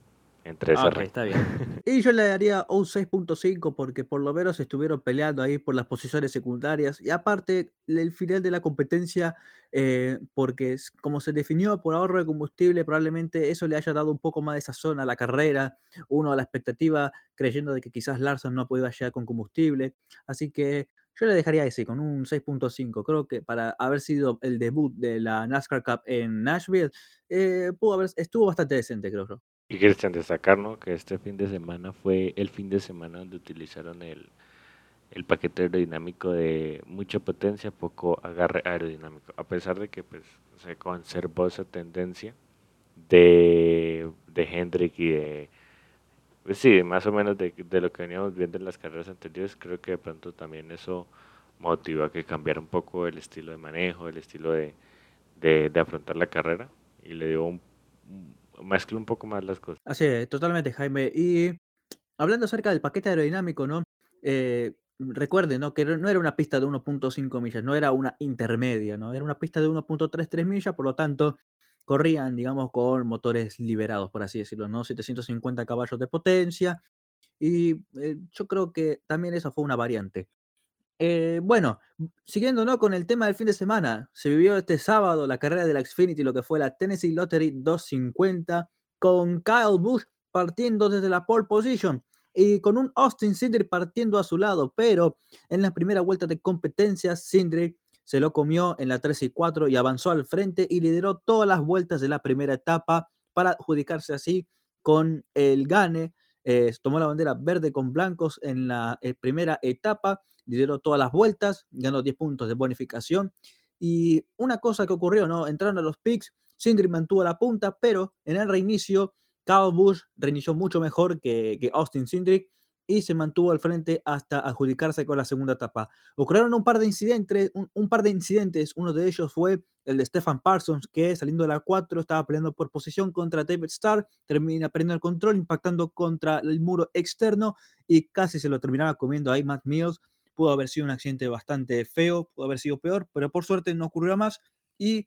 Entre ah, está bien. y yo le daría un 6.5 porque por lo menos estuvieron peleando ahí por las posiciones secundarias. Y aparte, el final de la competencia, eh, porque como se definió por ahorro de combustible, probablemente eso le haya dado un poco más de sazón a la carrera. Uno a la expectativa creyendo de que quizás Larson no podía llegar con combustible. Así que yo le dejaría ese con un 6.5. Creo que para haber sido el debut de la NASCAR Cup en Nashville, eh, pudo haber, estuvo bastante decente, creo yo. Y Cristian, destacar que este fin de semana fue el fin de semana donde utilizaron el, el paquete aerodinámico de mucha potencia, poco agarre aerodinámico, a pesar de que pues, se conservó esa tendencia de, de Hendrick y de pues sí, más o menos de, lo que veníamos viendo en las carreras anteriores, creo que de pronto también eso motiva a que cambiara un poco el estilo de manejo, el estilo de, afrontar la carrera. Y le dio un, mezcló un poco más las cosas. Así es, totalmente, Jaime. Y hablando acerca del paquete aerodinámico, ¿no? Eh, recuerden, ¿no? Que no era una pista de 1.5 millas, no era una intermedia, ¿no? Era una pista de 1.33 millas, por lo tanto, corrían, digamos, con motores liberados, por así decirlo, ¿no? 750 caballos de potencia. Y eh, yo creo que también eso fue una variante. Eh, bueno, siguiendo ¿no? con el tema del fin de semana, se vivió este sábado la carrera de la Xfinity, lo que fue la Tennessee Lottery 250, con Kyle Busch partiendo desde la pole position y con un Austin Cindric partiendo a su lado, pero en la primera vuelta de competencia, Cindric se lo comió en la 3 y 4 y avanzó al frente y lideró todas las vueltas de la primera etapa para adjudicarse así con el gane. Eh, tomó la bandera verde con blancos en la eh, primera etapa, lideró todas las vueltas, ganó 10 puntos de bonificación. Y una cosa que ocurrió, ¿no? Entraron a los picks, Sindri mantuvo la punta, pero en el reinicio, Kyle Busch reinició mucho mejor que, que Austin Sindri y se mantuvo al frente hasta adjudicarse con la segunda etapa. Ocurrieron un par de incidentes, un, par de incidentes, uno de ellos fue el de Stefan Parsons, que saliendo de la 4 estaba peleando por posición contra David Starr, termina perdiendo el control, impactando contra el muro externo y casi se lo terminaba comiendo ahí Matt Mills. Pudo haber sido un accidente bastante feo, pudo haber sido peor, pero por suerte no ocurrió más y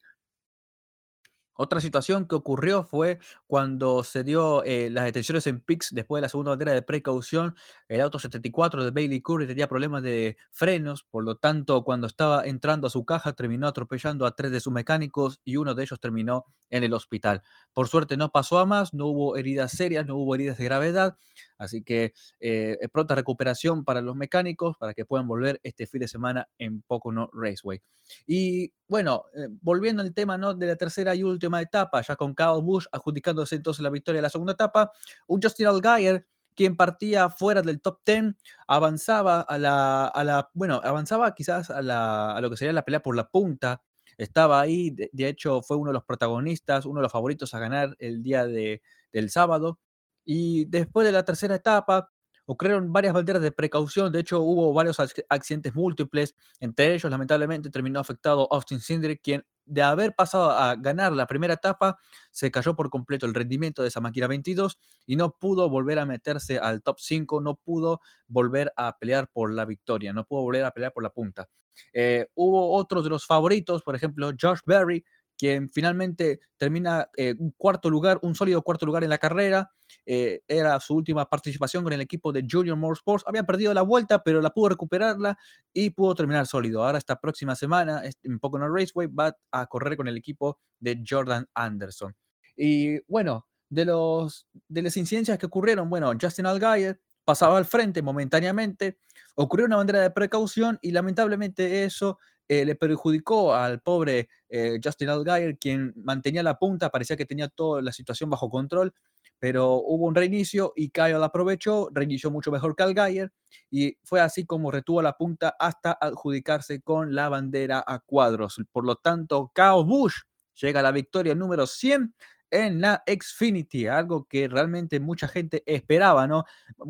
otra situación que ocurrió fue cuando se dio eh, las detenciones en PIX después de la segunda bandera de precaución. El auto 74 de Bailey Curry tenía problemas de frenos, por lo tanto, cuando estaba entrando a su caja, terminó atropellando a tres de sus mecánicos y uno de ellos terminó en el hospital. Por suerte no pasó a más, no hubo heridas serias, no hubo heridas de gravedad, así que eh, pronta recuperación para los mecánicos para que puedan volver este fin de semana en Pocono Raceway. Y bueno, eh, volviendo al tema ¿no? de la tercera y última etapa, ya con Kyle Busch adjudicándose entonces la victoria de la segunda etapa, un Justin Allgaier quien partía fuera del top 10, avanzaba a la, a la bueno, avanzaba quizás a, la, a lo que sería la pelea por la punta, estaba ahí, de, hecho fue uno de los protagonistas, uno de los favoritos a ganar el día de, del sábado, y después de la tercera etapa, ocurrieron varias banderas de precaución, de hecho hubo varios accidentes múltiples, entre ellos lamentablemente terminó afectado Austin Cindric, quien de haber pasado a ganar la primera etapa, se cayó por completo el rendimiento de esa máquina 22 y no pudo volver a meterse al top 5, no pudo volver a pelear por la victoria, no pudo volver a pelear por la punta. Eh, hubo otros de los favoritos, por ejemplo, Josh Berry, quien finalmente termina eh, un cuarto lugar, un sólido cuarto lugar en la carrera. Eh, era su última participación con el equipo de Junior Motorsports. Había perdido la vuelta, pero la pudo recuperarla y pudo terminar sólido. Ahora esta próxima semana, en Pocono Raceway, va a correr con el equipo de Jordan Anderson. Y bueno, de, los, de las incidencias que ocurrieron, bueno, Justin Allgaier pasaba al frente momentáneamente, ocurrió una bandera de precaución y lamentablemente eso eh, le perjudicó al pobre eh, Justin Allgaier, quien mantenía la punta, parecía que tenía toda la situación bajo control, pero hubo un reinicio y Kyle aprovechó, reinició mucho mejor que Allgaier y fue así como retuvo la punta hasta adjudicarse con la bandera a cuadros. Por lo tanto, Kyle Bush llega a la victoria número 100 en la Xfinity, algo que realmente mucha gente esperaba, ¿no?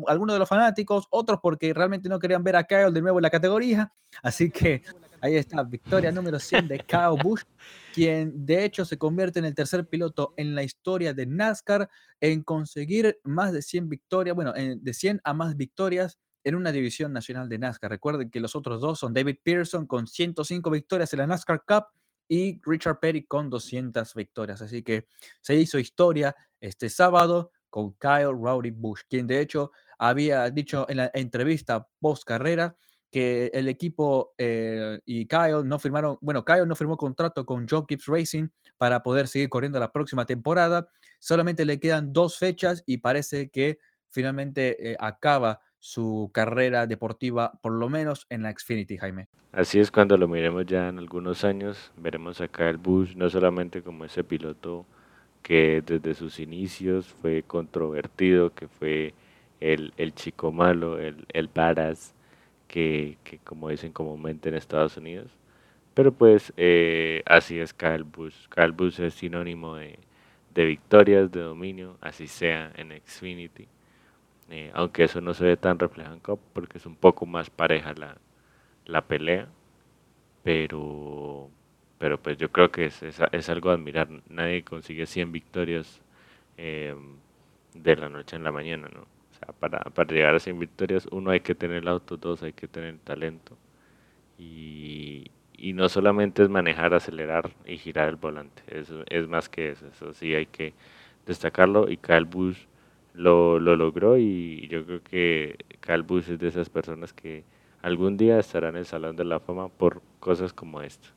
Algunos de los fanáticos, otros porque realmente no querían ver a Kyle de nuevo en la categoría, así que Ahí está, victoria número 100 de Kyle Busch, quien de hecho se convierte en el tercer piloto en la historia de NASCAR en conseguir más de 100 victorias, bueno, de 100 a más victorias en una división nacional de NASCAR. Recuerden que los otros dos son David Pearson con 105 victorias en la NASCAR Cup y Richard Petty con 200 victorias. Así que se hizo historia este sábado con Kyle Rowdy Bush, quien de hecho había dicho en la entrevista post carrera que el equipo eh, y Kyle no firmaron, bueno, Kyle no firmó contrato con Joe Gibbs Racing para poder seguir corriendo la próxima temporada. Solamente le quedan dos fechas y parece que finalmente eh, acaba su carrera deportiva, por lo menos en la Xfinity, Jaime. Así es, cuando lo miremos ya en algunos años, veremos acá el Bush no solamente como ese piloto que desde sus inicios fue controvertido, que fue el, chico malo, el, el que, como dicen comúnmente en Estados Unidos. Pero pues eh, así es Kyle Busch. Kyle Busch es sinónimo de, de victorias, de dominio, así sea en Xfinity. Eh, aunque eso no se ve tan reflejado en Cup porque es un poco más pareja la, la pelea, pero, pero pues yo creo que es, es, algo a admirar. Nadie consigue 100 victorias eh, de la noche en la mañana, ¿no? O sea, para, para llegar a 100 victorias, uno hay que tener el auto, dos hay que tener talento. Y, y no solamente es manejar, acelerar y girar el volante, eso es más que eso, eso sí hay que destacarlo y Kyle Busch lo, lo logró y yo creo que Kyle Busch es de esas personas que algún día estará en el Salón de la Fama por cosas como esta.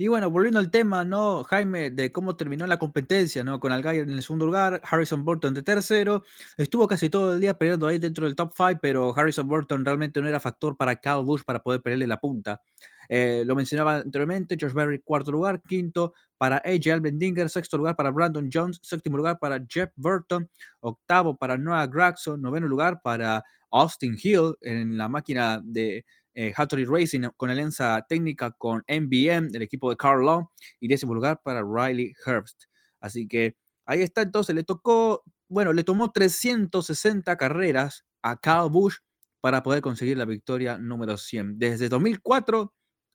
Y bueno, volviendo al tema, ¿no, Jaime, de cómo terminó la competencia, ¿no? Con Algayer en el segundo lugar, Harrison Burton de tercero, estuvo casi todo el día peleando ahí dentro del top five, pero Harrison Burton realmente no era factor para Kyle Busch para poder pelearle la punta. Eh, lo mencionaba anteriormente, Josh Berry, cuarto lugar, quinto para AJ Albendinger, sexto lugar para Brandon Jones, séptimo lugar para Jeff Burton, octavo para Noah Gregson, noveno lugar para Austin Hill en la máquina de eh, Hattori Racing con alianza técnica con MBM del equipo de Carl Long y décimo lugar para Riley Herbst. Así que ahí está, entonces le tocó, bueno, le tomó 360 carreras a Kyle Busch para poder conseguir la victoria número 100. Desde 2004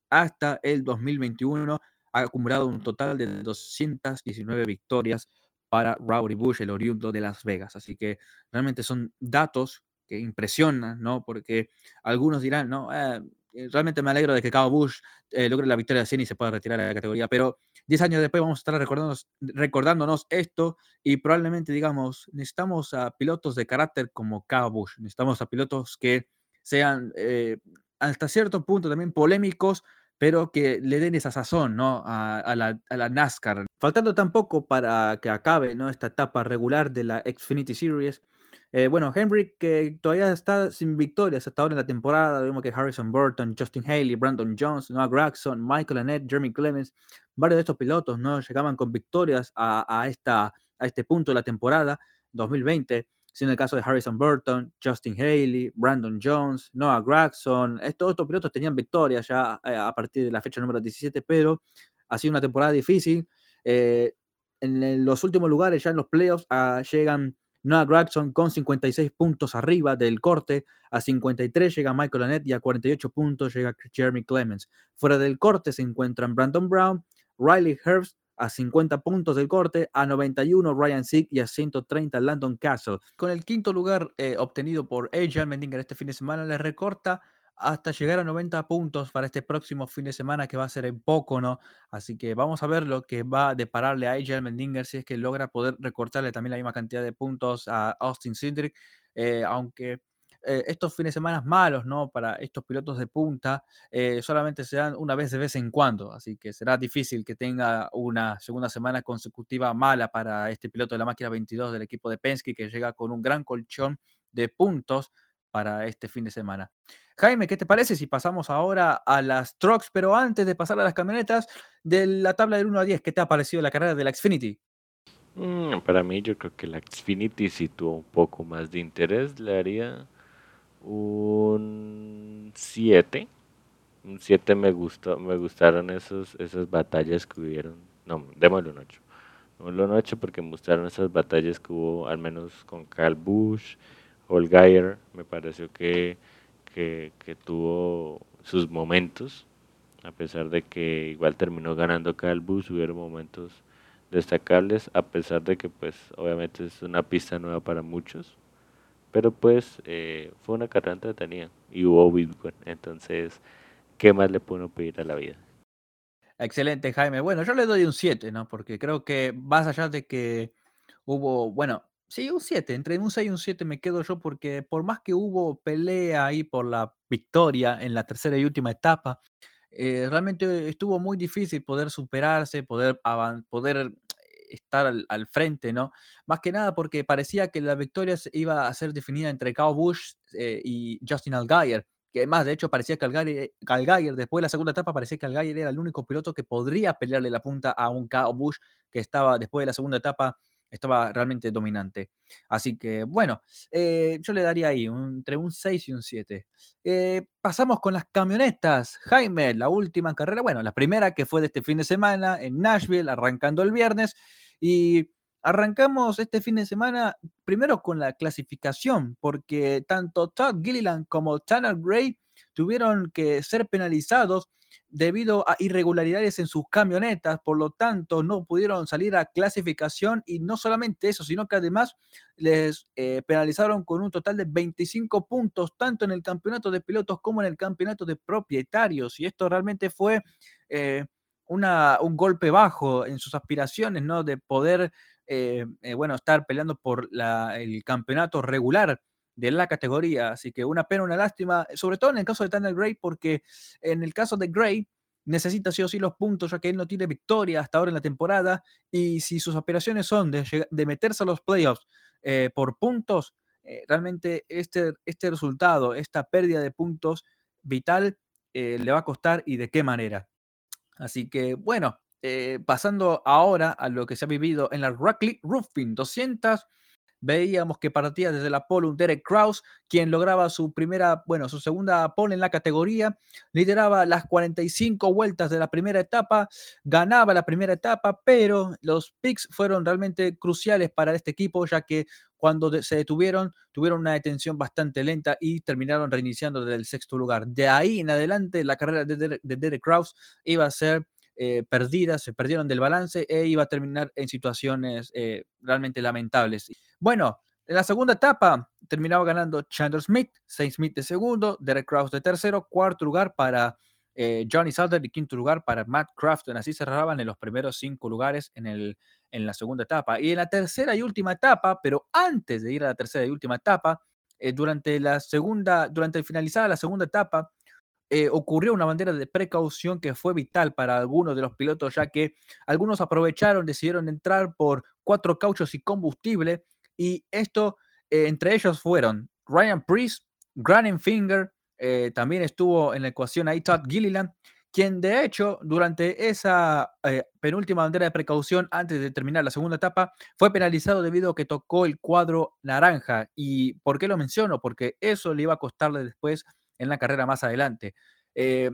hasta el 2021 ha acumulado un total de 219 victorias para Rowdy Bush, el oriundo de Las Vegas. Así que realmente son datos que impresionan, ¿no? Porque algunos dirán, no, ah, eh, realmente me alegro de que Cabo Bush eh, logre la victoria de 100 y se pueda retirar de la categoría, pero 10 años después vamos a estar recordándonos, recordándonos esto y probablemente digamos, necesitamos a pilotos de carácter como Cabo Bush, necesitamos a pilotos que sean eh, hasta cierto punto también polémicos, pero que le den esa sazón ¿no? a, la, a, la, NASCAR. Faltando tampoco para que acabe ¿no? esta etapa regular de la Xfinity Series. Eh, bueno, Henry que todavía está sin victorias hasta ahora en la temporada. Vemos que Harrison Burton, Justin Haley, Brandon Jones, Noah Gregson, Michael Annette, Jeremy Clemens, varios de estos pilotos no llegaban con victorias a, a, esta, a este punto de la temporada 2020 siendo el caso de Harrison Burton, Justin Haley, Brandon Jones, Noah Gregson. Estos, estos pilotos tenían victorias ya eh, a partir de la fecha número 17, pero ha sido una temporada difícil. Eh, en los últimos lugares, ya en los playoffs, ah, llegan Noah Gregson con 56 puntos arriba del corte, a 53 llega Michael Annette y a 48 puntos llega Jeremy Clemens. Fuera del corte se encuentran Brandon Brown, Riley Herbst, a 50 puntos del corte, a 91 Ryan Sick y a 130 Landon Castle. Con el quinto lugar eh, obtenido por AJ Mendinger este fin de semana, le recorta hasta llegar a 90 puntos para este próximo fin de semana que va a ser en poco, ¿no? Así que vamos a ver lo que va a depararle a AJ Mendinger si es que logra poder recortarle también la misma cantidad de puntos a Austin Cindric, eh, aunque eh, estos fines de semana malos, ¿no? Para estos pilotos de punta, eh, solamente se dan una vez de vez en cuando, así que será difícil que tenga una segunda semana consecutiva mala para este piloto de la máquina 22 del equipo de Penske, que llega con un gran colchón de puntos para este fin de semana. Jaime, ¿qué te parece si pasamos ahora a las trucks? Pero antes de pasar a las camionetas, de la tabla del 1 a 10, ¿qué te ha parecido la carrera de la Xfinity? Mm, para mí yo creo que la Xfinity si tuvo un poco más de interés, le haría un 7. Un 7 me gustó, me gustaron esos, esas batallas que hubieron. No, démosle un 8. Démosle un 8 porque me gustaron esas batallas que hubo, al menos con Carl Bush, Holgeyer, me pareció que, que, tuvo sus momentos. a pesar de que igual terminó ganando acá el bus, hubieron momentos destacables, a pesar de que pues obviamente es una pista nueva para muchos, pero pues eh, fue una carrera entretenida y hubo Bitcoin, entonces, ¿qué más le puedo pedir a la vida? Excelente, Jaime. Bueno, yo le doy un 7, ¿no? Porque creo que más allá de que hubo, bueno, sí, un 7, entre un 6 y un 7 me quedo yo porque por más que hubo pelea ahí por la victoria en la tercera y última etapa, eh, realmente estuvo muy difícil poder superarse, poder, poder estar al, frente, ¿no? Más que nada porque parecía que la victoria iba a ser definida entre Kyle Busch eh, y Justin Allgaier, que más, de hecho, parecía que Allgaier, después de la segunda etapa, parecía que Allgaier era el único piloto que podría pelearle la punta a un Kyle Busch que estaba después de la segunda etapa estaba realmente dominante. Así que, bueno, eh, yo le daría ahí entre un 6 y un 7. Eh, pasamos con las camionetas. Jaime, la última carrera, bueno, la primera que fue de este fin de semana en Nashville, arrancando el viernes. Y arrancamos este fin de semana primero con la clasificación, porque tanto Todd Gilliland como Tanner Gray tuvieron que ser penalizados debido a irregularidades en sus camionetas, por lo tanto no pudieron salir a clasificación y no solamente eso, sino que además les eh, penalizaron con un total de 25 puntos, tanto en el campeonato de pilotos como en el campeonato de propietarios. Y esto realmente fue eh, una, un golpe bajo en sus aspiraciones, ¿no? De poder, eh, bueno, estar peleando por el campeonato regular de la categoría. Así que una pena, una lástima, sobre todo en el caso de Tanner Gray, porque en el caso de Gray necesita sí o sí los puntos, ya que él no tiene victoria hasta ahora en la temporada. Y si sus operaciones son de, de meterse a los playoffs eh, por puntos, eh, realmente este, este resultado, esta pérdida de puntos vital, eh, le va a costar y de qué manera. Así que bueno, pasando ahora a lo que se ha vivido en la Rockley Roofing 200 veíamos que partía desde la pole un Derek Kraus, quien lograba su primera, bueno, su segunda pole en la categoría, lideraba las 45 vueltas de la primera etapa, ganaba la primera etapa, pero los picks fueron realmente cruciales para este equipo, ya que cuando se detuvieron, tuvieron una detención bastante lenta y terminaron reiniciando desde el sexto lugar. De ahí en adelante, la carrera de Derek, Kraus iba a ser eh, perdidas, se perdieron del balance e iba a terminar en situaciones eh, realmente lamentables. Bueno, en la segunda etapa terminaba ganando Chandler Smith, Saint Smith de segundo, Derek Kraus de tercero, cuarto lugar para eh, Johnny Salter y quinto lugar para Matt Crafton. Así cerraban en los primeros cinco lugares en, el, en la segunda etapa. Y en la tercera y última etapa, pero antes de ir a la tercera y última etapa, durante la segunda, durante el finalizada la segunda etapa, eh, ocurrió una bandera de precaución que fue vital para algunos de los pilotos, ya que algunos aprovecharon, decidieron entrar por cuatro cauchos y combustible, y esto, eh, entre ellos fueron Ryan Priest, Granny Finger, eh, también estuvo en la ecuación ahí Todd Gilliland, quien de hecho durante esa penúltima bandera de precaución antes de terminar la segunda etapa fue penalizado debido a que tocó el cuadro naranja. ¿Y por qué lo menciono? Porque eso le iba a costarle después en la carrera más adelante. Eh,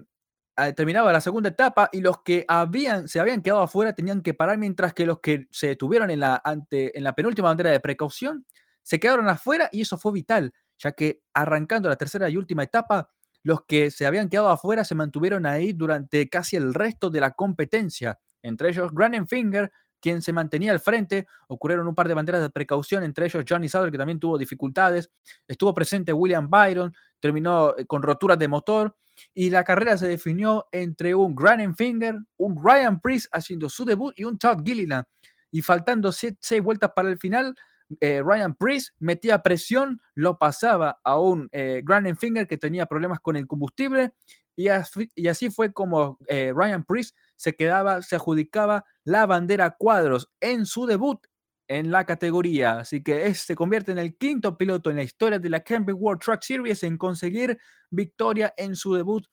terminaba la segunda etapa y los que habían, se habían quedado afuera tenían que parar, mientras que los que se detuvieron en la, ante, en la penúltima bandera de precaución se quedaron afuera y eso fue vital, ya que arrancando la tercera y última etapa, los que se habían quedado afuera se mantuvieron ahí durante casi el resto de la competencia, entre ellos Finger, quien se mantenía al frente. Ocurrieron un par de banderas de precaución, entre ellos Johnny Sauer, que también tuvo dificultades. Estuvo presente William Byron, terminó eh, con roturas de motor. Y la carrera se definió entre un Finger, un Ryan Priest haciendo su debut y un Todd Gilliland. Y faltando seis, vueltas para el final, eh, Ryan Priest metía presión, lo pasaba a un eh, Finger que tenía problemas con el combustible. Y así, y así fue como eh, Ryan Priest se quedaba, se adjudicaba la bandera cuadros en su debut en la categoría. Así que se convierte en el quinto piloto en la historia de la Camping World Truck Series en conseguir victoria en su debut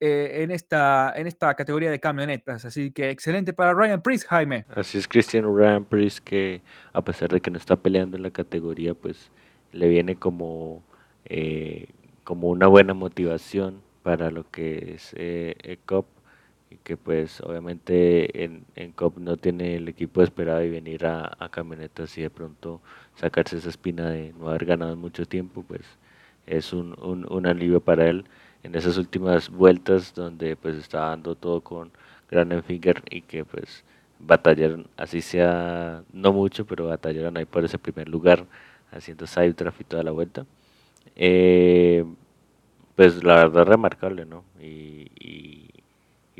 eh, en, esta, en esta categoría de camionetas. Así que excelente para Ryan Priest, Jaime. Así es, Cristian Ryan Priest, que a pesar de que no está peleando en la categoría, pues le viene como, eh, como una buena motivación para lo que es eh, COP que pues obviamente en, en COP no tiene el equipo esperado y venir a, a camionetas y de pronto sacarse esa espina de no haber ganado mucho tiempo, pues es un, un, un alivio para él. en esas últimas vueltas donde pues estaba dando todo con Finger y que pues batallaron, así sea no mucho, pero batallaron ahí por ese primer lugar haciendo side draft y toda la vuelta. Eh, pues la verdad remarcable, ¿no? Y, y,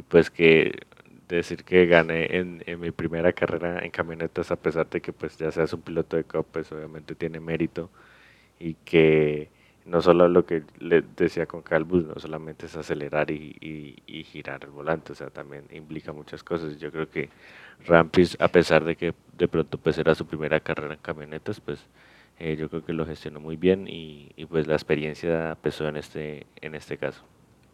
pues que decir que gané en, en, mi primera carrera en camionetas a pesar de que pues ya seas un piloto de Cup, pues obviamente tiene mérito y que no solo lo que le decía con Calbus, no solamente es acelerar y, y, girar el volante, o sea, también implica muchas cosas. Yo creo que Rampis, a pesar de que de pronto pues era su primera carrera en camionetas, pues eh, yo creo que lo gestionó muy bien y, y, pues la experiencia pesó en este, en este caso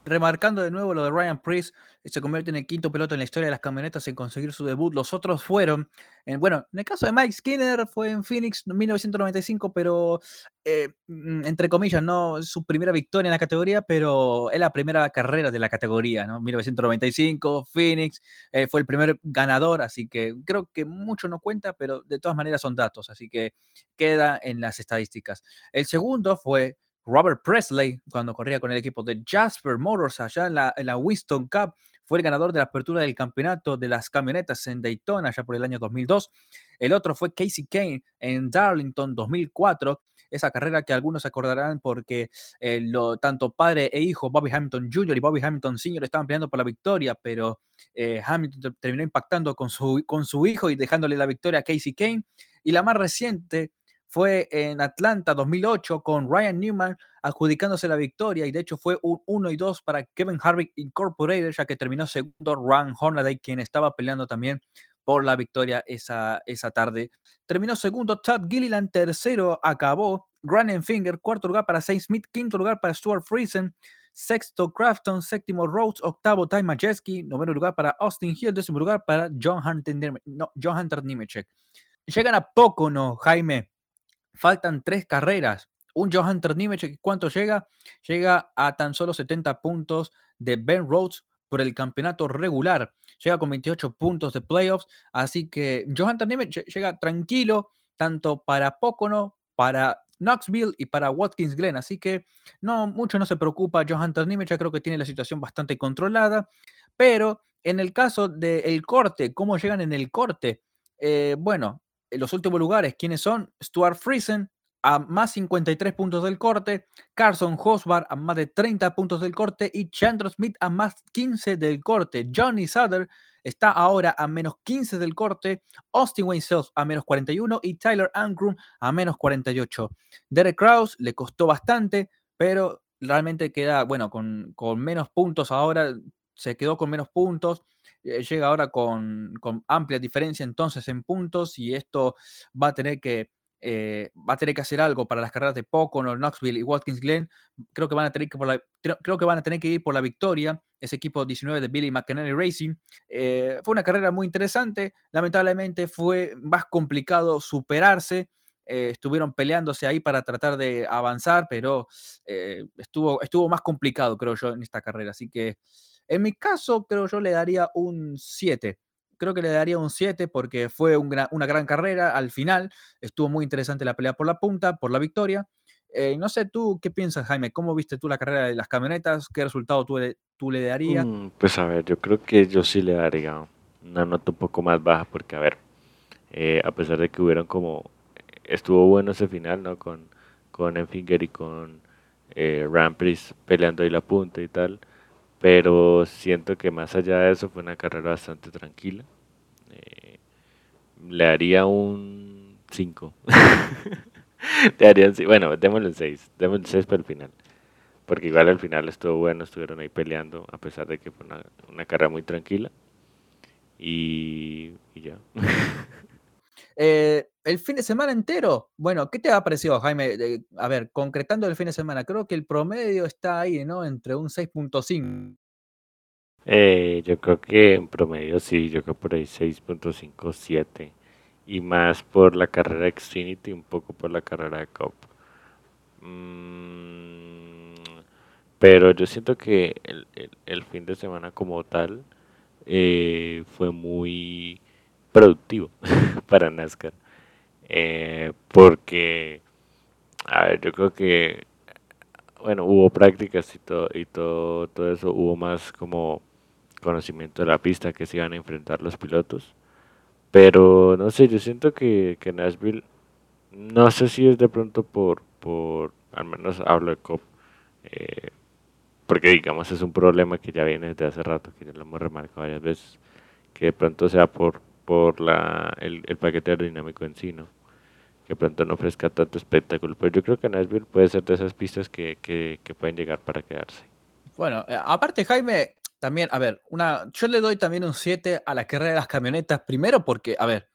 remarcando de nuevo lo de Ryan Priest, se convierte en el quinto piloto en la historia de las camionetas en conseguir su debut. Los otros fueron, en, bueno, en el caso de Mike Skinner fue en Phoenix en 1995, pero eh, mm, entre comillas, no su primera victoria en la categoría, pero es la primera carrera de la categoría, ¿no? 1995, Phoenix, eh, fue el primer ganador, así que creo que mucho no cuenta, pero de todas maneras son datos, así que queda en las estadísticas. El segundo fue Robert Presley, cuando corría con el equipo de Jasper Motors allá en la, Winston Cup, fue el ganador de la apertura del campeonato de las camionetas en Daytona, ya por el año 2002. El otro fue Casey Kane en Darlington 2004. Esa carrera que algunos acordarán porque eh, lo, tanto padre e hijo, Bobby Hamilton Jr. y Bobby Hamilton Sr. estaban peleando por la victoria, pero eh, Hamilton terminó impactando con su, con su hijo y dejándole la victoria a Casey Kane. Y la más reciente fue en Atlanta 2008 con Ryan Newman adjudicándose la victoria y de hecho fue un 1 y 2 para Kevin Harvick Incorporated ya que terminó segundo Ron Hornaday quien estaba peleando también por la victoria esa, esa tarde. Terminó segundo Todd Gilliland, tercero acabó Finger, cuarto lugar para Saint Smith, quinto lugar para Stuart Friesen, sexto Crafton, séptimo Rhodes, octavo Ty Majeski, noveno lugar para Austin Hill, décimo lugar para John Hunter, no, John Hunter Nimechek. Llegan a poco, ¿no, Jaime? Faltan tres carreras. Un Johan Nemechek, ¿cuánto llega? Llega a tan solo 70 puntos de Ben Rhodes por el campeonato regular. Llega con 28 puntos de playoffs. Así que Johan Nemechek llega tranquilo, tanto para Pocono, para Knoxville y para Watkins Glen. Así que no, mucho no se preocupa Johan Nemechek. Creo que tiene la situación bastante controlada. Pero en el caso del corte, ¿cómo llegan en el corte? Eh, bueno, en los últimos lugares, ¿quiénes son? Stuart Friesen a más 53 puntos del corte, Carson Hosbar a más de 30 puntos del corte y Chandler Smith a más 15 del corte. Johnny Sutter está ahora a menos 15 del corte, Austin Wayne a menos 41 y Tyler Ankrum a menos 48. Derek Kraus le costó bastante, pero realmente queda, bueno, con, con menos puntos ahora, se quedó con menos puntos. Eh, llega ahora con, amplia diferencia entonces en puntos y esto va a tener que eh, va a tener que hacer algo para las carreras de Pocono, Knoxville y Watkins Glen. Creo que van a tener que, por la, creo que van a tener que ir por la victoria. Ese equipo 19 de Billy McKenney Racing. Eh, fue una carrera muy interesante. Lamentablemente fue más complicado superarse. estuvieron peleándose ahí para tratar de avanzar, pero estuvo, estuvo más complicado, creo yo, en esta carrera. Así que en mi caso, creo yo le daría un 7. Creo que le daría un 7 porque fue una gran carrera al final. Estuvo muy interesante la pelea por la punta, por la victoria. Eh, no sé, tú qué piensas, Jaime. ¿Cómo viste tú la carrera de las camionetas? ¿Qué resultado tú, le darías? Mm, pues a ver, yo creo que yo sí le daría una nota un poco más baja porque, a ver, eh, a pesar de que hubieron como. Estuvo bueno ese final, ¿no? Con, con Enfinger y con eh, peleando ahí la punta y tal pero siento que más allá de eso fue una carrera bastante tranquila. Eh, le daría un 5. bueno, démosle un 6, démosle un 6 para el final. Porque igual al final estuvo bueno, estuvieron ahí peleando, a pesar de que fue una, una carrera muy tranquila. Y ya. Eh, el fin de semana entero, bueno, ¿qué te ha parecido, Jaime? a ver, concretando el fin de semana, creo que el promedio está ahí, ¿no? Entre un 6.5. Eh, yo creo que en promedio sí, yo creo por ahí 6.5, 7. Y más por la carrera Xfinity, un poco por la carrera de Cup. Mm, pero yo siento que el, fin de semana como tal eh, fue muy productivo para NASCAR. Eh, porque, a ver, yo creo que bueno, hubo prácticas y todo, y todo, todo eso, hubo más como conocimiento de la pista que se iban a enfrentar los pilotos. Pero no sé, yo siento que, que Nashville, no sé si es de pronto por, por al menos hablo de COP, eh, porque digamos es un problema que ya viene desde hace rato, que ya lo hemos remarcado varias veces, que de pronto sea por, por la, el, el paquete aerodinámico en sí, ¿no? que pronto no ofrezca tanto espectáculo. Pero yo creo que Nashville puede ser de esas pistas que, que, que pueden llegar para quedarse. Bueno, eh, aparte Jaime, también, a ver, una, yo le doy también un 7 a la carrera de las camionetas, primero porque, a ver,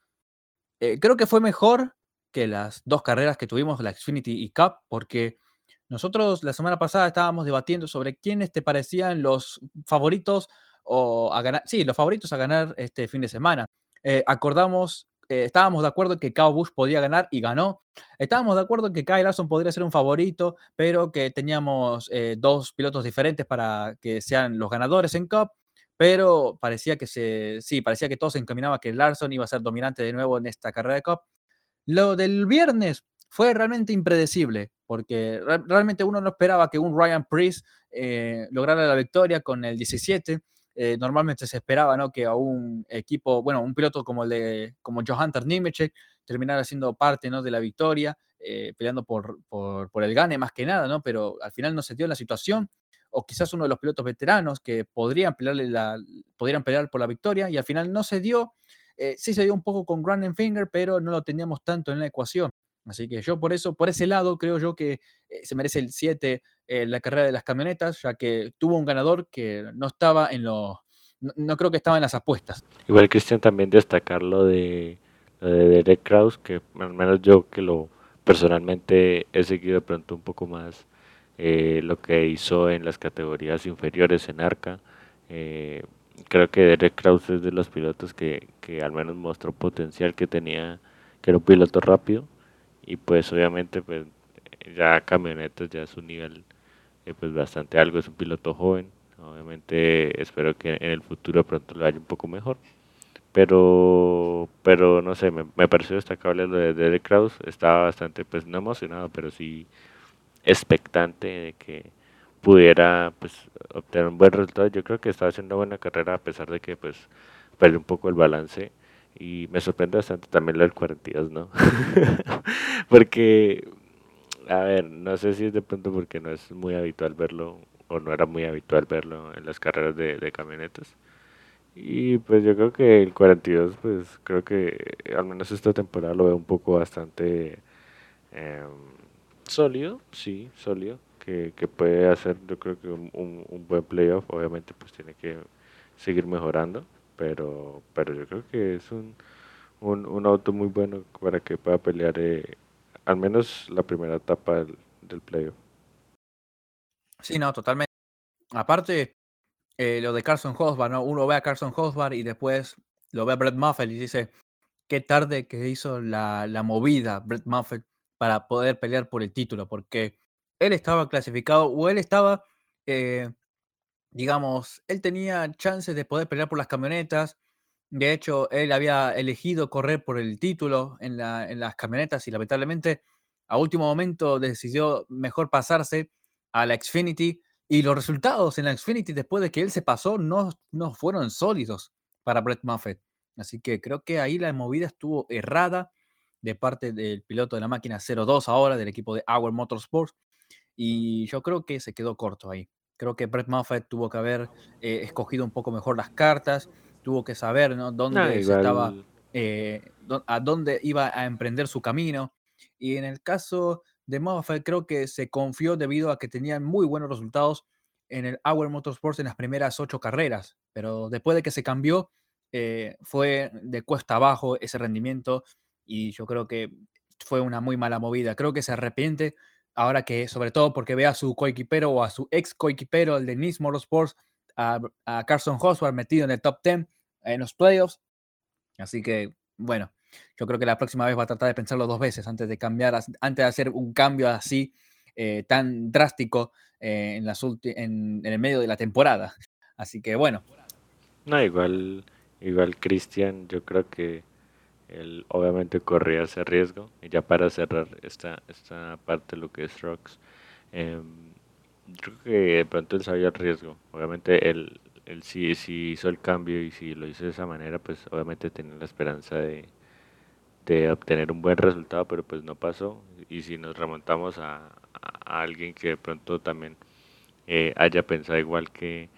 eh, creo que fue mejor que las dos carreras que tuvimos, la Xfinity y Cup, porque nosotros la semana pasada estábamos debatiendo sobre quiénes te parecían los favoritos o a ganar, sí, los favoritos a ganar este fin de semana. Eh, acordamos eh, estábamos de acuerdo que Kyle Busch podía ganar y ganó. Estábamos de acuerdo que Kyle Larson podría ser un favorito, pero que teníamos eh, dos pilotos diferentes para que sean los ganadores en Cup. Pero parecía que se, sí, parecía que todo se encaminaba que Larson iba a ser dominante de nuevo en esta carrera de Cup. Lo del viernes fue realmente impredecible, porque realmente uno no esperaba que un Ryan Priest lograra la victoria con el 17 eh, normalmente se esperaba ¿no? que a un equipo, bueno, un piloto como el de como Johanter Nimechek terminara siendo parte ¿no? de la victoria, eh, peleando por, por, por, el gane más que nada, ¿no? pero al final no se dio la situación, o quizás uno de los pilotos veteranos que podrían, pelearle la, podrían pelear por la victoria y al final no se dio. Eh, sí se dio un poco con Finger, pero no lo teníamos tanto en la ecuación. Así que yo por eso, por ese lado, creo yo que se merece el 7 en la carrera de las camionetas, ya que tuvo un ganador que no estaba en los, no, creo que estaba en las apuestas. Igual Cristian también destacar lo de, lo de Derek Kraus, que al menos yo que lo personalmente he seguido pronto un poco más eh, lo que hizo en las categorías inferiores en Arca. Eh, creo que Derek Kraus es de los pilotos que, que al menos mostró potencial que tenía, que era un piloto rápido y pues obviamente pues ya camionetas ya es un nivel eh, pues bastante algo, es un piloto joven, obviamente espero que en el futuro pronto le vaya un poco mejor, pero pero no sé, me, me pareció destacable lo de Derek Kraus, estaba bastante pues no emocionado, pero sí expectante de que pudiera pues obtener un buen resultado, yo creo que estaba haciendo una buena carrera a pesar de que pues perdió un poco el balance y me sorprende bastante también lo del 42, ¿no? porque a ver, no sé si es de pronto porque no es muy habitual verlo o no era muy habitual verlo en las carreras de, camionetas. Y pues yo creo que el 42, pues creo que al menos esta temporada lo veo un poco bastante em, sólido, sí, sólido, que, que, puede hacer yo creo que un, un, buen playoff, obviamente pues tiene que seguir mejorando, pero, pero yo creo que es un, un, auto muy bueno para que pueda pelear eh, al menos la primera etapa del, del playoff. Sí, no, totalmente. Aparte, eh, lo de Carson Hosbar, ¿no? Uno ve a Carson Hosbar y después lo ve a Brett Muffet y dice, qué tarde que hizo la, la movida Brett Muffet para poder pelear por el título, porque él estaba clasificado o él estaba, eh, digamos, él tenía chances de poder pelear por las camionetas, de hecho, él había elegido correr por el título en, las camionetas y lamentablemente a último momento decidió mejor pasarse a la Xfinity y los resultados en la Xfinity después de que él se pasó no, no fueron sólidos para Brett Muffet. Así que creo que ahí la movida estuvo errada de parte del piloto de la máquina 02 ahora, del equipo de Hour Motorsports. Y yo creo que se quedó corto ahí. Creo que Brett Muffet tuvo que haber eh, escogido un poco mejor las cartas tuvo que saber ¿no? dónde estaba, eh, a dónde iba a emprender su camino. Y en el caso de Moffat, creo que se confió debido a que tenían muy buenos resultados en el Hour Motorsports en las primeras ocho carreras, pero después de que se cambió, eh, fue de cuesta abajo ese rendimiento y yo creo que fue una muy mala movida. Creo que se arrepiente ahora que, sobre todo porque ve a su coequipero o a su ex coequipero, el de Nice Motorsports, a, a Carson Hosward metido en el top 10 en los playoffs. Así que, bueno, yo creo que la próxima vez va a tratar de pensarlo dos veces antes de cambiar, antes de hacer un cambio así eh, tan drástico eh, en, las en, en, el medio de la temporada. Así que, bueno. No, igual, igual Cristian, yo creo que él obviamente corría ese riesgo. Y ya para cerrar esta, esta parte lo que es Rocks, em, Yo creo que de pronto él sabía el riesgo. Obviamente él, él sí, sí hizo el cambio y si lo hizo de esa manera, pues obviamente tenía la esperanza de, de obtener un buen resultado, pero pues no pasó. Y si nos remontamos a, alguien que de pronto también eh, haya pensado igual que,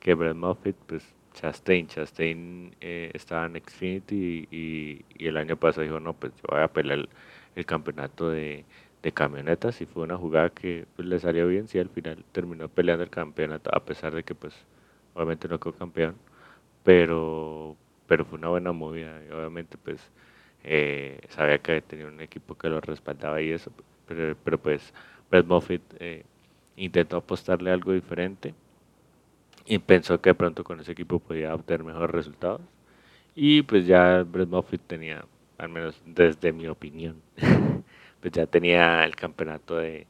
que Brett Moffitt, pues Chastain. Chastain eh, estaba en Xfinity y, el año pasado dijo, no, pues yo voy a pelear el, campeonato de, de, camionetas y fue una jugada que pues, le salió bien, sí, al final terminó peleando el campeonato, a pesar de que pues obviamente no quedó campeón, pero, pero fue una buena movida y obviamente pues eh, sabía que tenía un equipo que lo respaldaba y eso, pero, pero pues Brett Moffitt eh, intentó apostarle algo diferente y pensó que de pronto con ese equipo podía obtener mejores resultados. Y pues ya Brett Moffitt tenía, al menos desde mi opinión, pues ya tenía el campeonato de,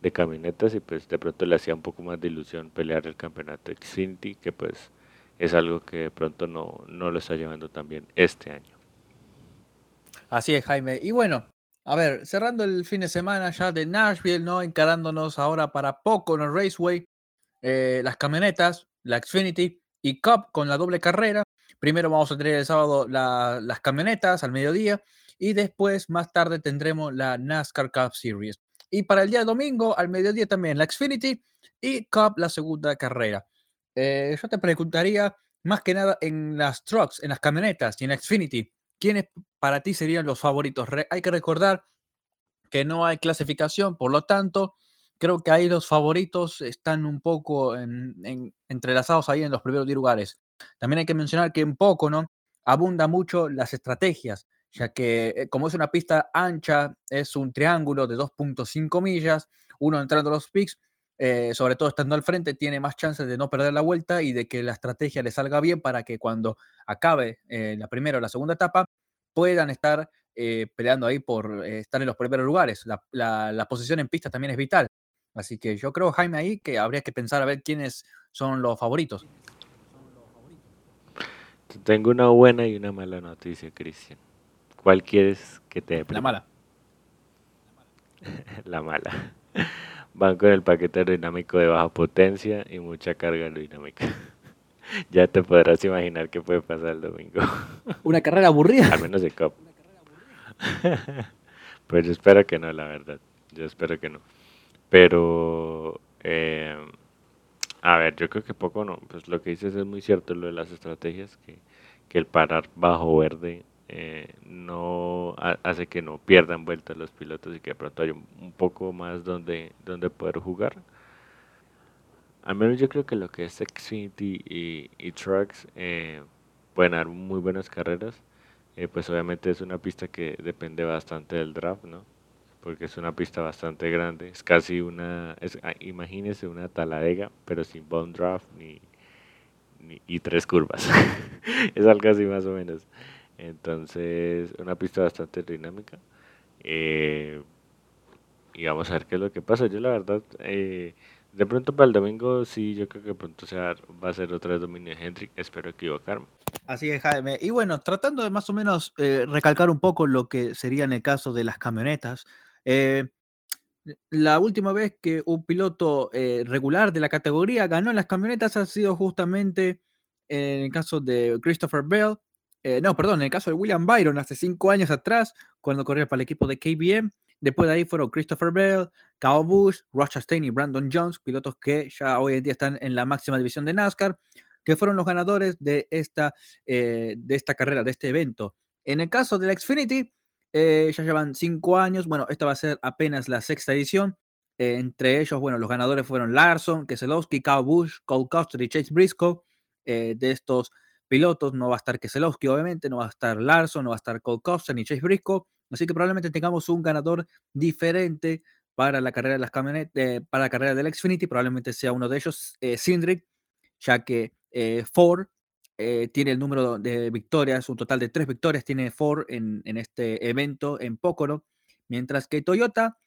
de camionetas y pues de pronto le hacía un poco más de ilusión pelear el campeonato Xfinity, que pues es algo que de pronto no, no lo está llevando también este año. Así es, Jaime. Y bueno, a ver, cerrando el fin de semana ya de Nashville, ¿no? Encarándonos ahora para poco en el Raceway, eh, las camionetas, la Xfinity y Cup con la doble carrera. Primero vamos a tener el sábado las camionetas al mediodía y después más tarde tendremos la NASCAR Cup Series. Y para el día domingo al mediodía también la Xfinity y Cup la segunda carrera. Eh, yo te preguntaría más que nada en las trucks, en las camionetas y en la Xfinity, ¿quiénes para ti serían los favoritos? hay que recordar que no hay clasificación, por lo tanto, creo que ahí los favoritos están un poco entrelazados ahí en los primeros lugares. También hay que mencionar que en poco, ¿no? Abunda mucho las estrategias, ya que eh, como es una pista ancha, es un triángulo de 2.5 millas, uno entrando a los picks, eh, sobre todo estando al frente, tiene más chances de no perder la vuelta y de que la estrategia le salga bien para que cuando acabe eh, la primera o la segunda etapa puedan estar peleando ahí por estar en los primeros lugares. la, posición en pista también es vital. Así que yo creo, Jaime, ahí que habría que pensar a ver quiénes son los favoritos. Tengo una buena y una mala noticia, Cristian. ¿Cuál quieres que te dé? La mala. La mala. Van con el paquete aerodinámico de baja potencia y mucha carga aerodinámica. ya te podrás imaginar qué puede pasar el domingo. Una carrera aburrida. Al menos de COP. pues yo espero que no, la verdad. Yo espero que no. Pero, eh, a ver, yo creo que poco no. Pues lo que dices es muy cierto, lo de las estrategias, que, que el parar bajo verde eh, no hace que no pierdan vueltas los pilotos y que de pronto haya un, poco más donde, donde poder jugar. Al menos yo creo que lo que es Xfinity y, y Trucks eh, pueden dar muy buenas carreras. pues obviamente es una pista que depende bastante del draft, ¿no? Porque es una pista bastante grande. Es casi una, es, ah, una taladega, pero sin bone draft ni, y tres curvas. es algo así más o menos. Entonces, una pista bastante dinámica. Eh, y vamos a ver qué es lo que pasa. Yo la verdad, eh, de pronto para el domingo sí, yo creo que pronto sea, va a ser otra vez dominio de Hendrick. Espero equivocarme. Así es, Jaime. Y bueno, tratando de más o menos eh, recalcar un poco lo que sería en el caso de las camionetas, eh, la última vez que un piloto eh, regular de la categoría ganó en las camionetas ha sido justamente en el caso de Christopher Bell. Eh, no, perdón, en el caso de William Byron hace cinco años atrás, cuando corría para el equipo de KBM. Después de ahí fueron Christopher Bell, Kyle Busch, Ross Chastain y Brandon Jones, pilotos que ya hoy en día están en la máxima división de NASCAR, que fueron los ganadores de esta, de esta carrera, de este evento. En el caso de la Xfinity, eh, ya llevan cinco años. Bueno, esta va a ser apenas la sexta edición. Eh, entre ellos, bueno, los ganadores fueron Larson, Keselowski, Kyle Busch, Cole Custer y Chase Briscoe. Eh, de estos pilotos no va a estar Keselowski, obviamente, no va a estar Larson, no va a estar Cole Custer ni Chase Briscoe. Así que probablemente tengamos un ganador diferente para la carrera de las camionetas, para la carrera del Xfinity. Probablemente sea uno de ellos, Cindric, ya que Ford eh, tiene el número de victorias, un total de tres victorias tiene Ford en, este evento en Pócoro, mientras que Toyota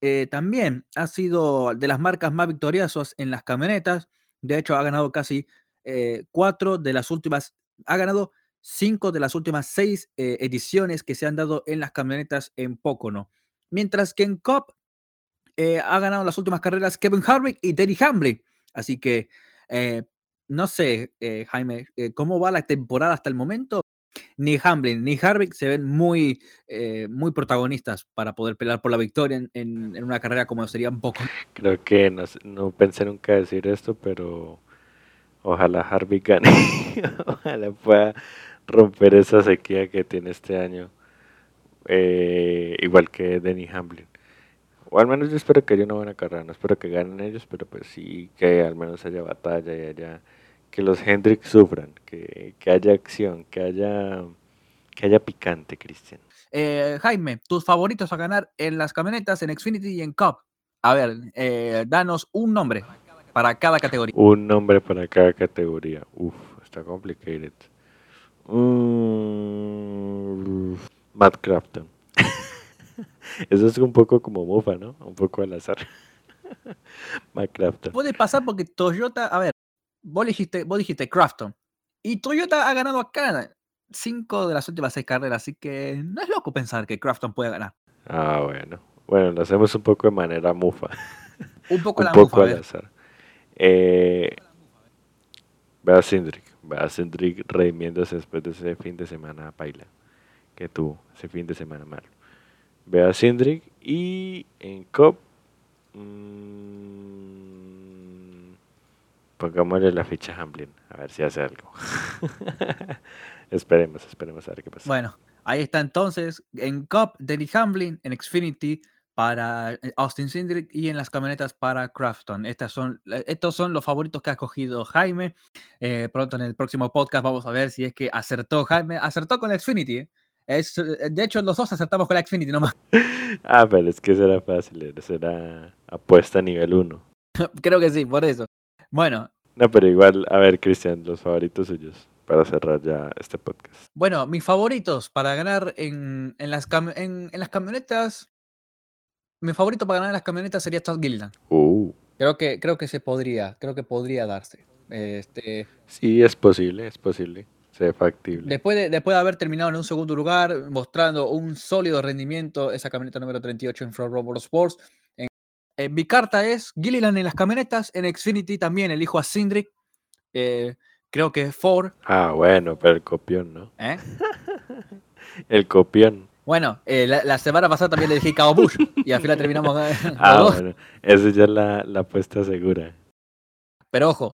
eh, también ha sido de las marcas más victoriosas en las camionetas. De hecho, ha ganado casi eh, cuatro de las últimas, ha ganado cinco de las últimas seis ediciones que se han dado en las camionetas en Pócono. Mientras que en COP ha ganado las últimas carreras Kevin Harvick y Terry Hamlin. Así que no sé, eh, Jaime, eh, cómo va la temporada hasta el momento. Ni Hamlin ni Harvick se ven muy, eh, muy protagonistas para poder pelear por la victoria en, una carrera como sería un poco. Creo que no, no pensé nunca decir esto, pero ojalá Harvick gane. ojalá pueda romper esa sequía que tiene este año. eh, igual que Denny Hamlin. O al menos yo espero que haya una buena carrera. No espero que ganen ellos, pero pues sí que al menos haya batalla y haya que los Hendricks sufran, que, que haya acción, que haya que haya picante, Cristian. Eh, Jaime, tus favoritos a ganar en las camionetas, en Xfinity y en Cup. A ver, eh, danos un nombre para cada categoría. Un nombre para cada categoría. Uf, está complicated. Mm, Matt Crafton. Eso es un poco como Mufa, ¿no? Un poco al azar. Matt Crafton. Puede pasar porque Toyota, a ver, vos dijiste, vos dijiste Crafton. Y Toyota ha ganado acá cinco de las últimas seis carreras, así que no es loco pensar que Crafton puede ganar. Ah, bueno. Bueno, lo hacemos un poco de manera Mufa. Un poco un la poco mufa, a al azar. Eh, ve a Cindric. Ve a Cindric redimiéndose después de ese fin de semana paila que tuvo. Ese fin de semana malo. Ve a Cindric y en COP. mm, pongámosle la ficha a Hamlin. A ver si hace algo. esperemos, esperemos a ver qué pasa. Bueno, ahí está entonces en Cup, Denny Hamlin, en Xfinity para eh, Austin Cindric y en las camionetas para Crafton. Estas son, eh, estos son los favoritos que ha escogido Jaime. Eh, pronto en el próximo podcast vamos a ver si es que acertó Jaime. Acertó con la Xfinity. ¿eh? Es, eh, de hecho, los dos acertamos con la Xfinity nomás. Ah, pero es que será fácil. Será apuesta nivel 1. Creo que sí, por eso. Bueno, No, pero igual, a ver, Cristian, los favoritos suyos para cerrar ya este podcast. Bueno, mis favoritos para ganar en, en las, cam- en, en las camionetas. Mi favorito para ganar en las camionetas sería Chad Gilliland. Uh, Creo que, creo que se podría, creo que podría darse. Este, sí, es posible, es posible. Se factible. después, de, después de haber terminado en un segundo lugar, mostrando un sólido rendimiento, esa camioneta número 38 en Front Row Motorsports. En mi carta es Gilliland en las camionetas, en Xfinity también elijo a Cindric. eh, creo que Ford. Ah, bueno, pero el copión, ¿no? ¿eh? El copión. Bueno, eh, la, la semana pasada también elegí Cabo Bush y al final terminamos Ah, dos. bueno, esa ya es la, la apuesta segura. Pero ojo,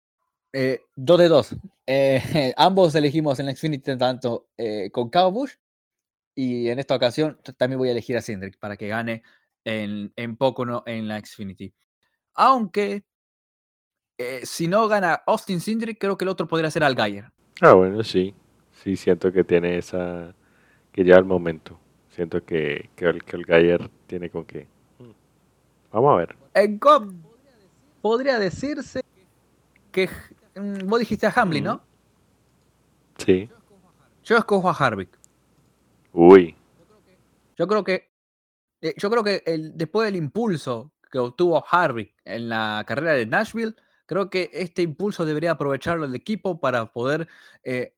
eh, dos de dos. Eh, ambos elegimos en la Xfinity tanto eh, con Cabo Bush y en esta ocasión también voy a elegir a Cindric para que gane en, en Pocono en la Xfinity. Aunque eh, si no gana Austin Cindric, creo que el otro podría ser Al Geyer. Ah, bueno, sí. Sí, siento que tiene esa. que ya el momento. Siento que, que, el, que el Gayer tiene con qué. Mm. Vamos a ver. En COP podría decirse que mm, vos dijiste a Hamlin, ¿no? Sí. Yo escojo a Harvick. Uy. Yo creo que, yo creo que después del impulso que obtuvo Harvick en la carrera de Nashville, creo que este impulso debería aprovecharlo el equipo para poder eh,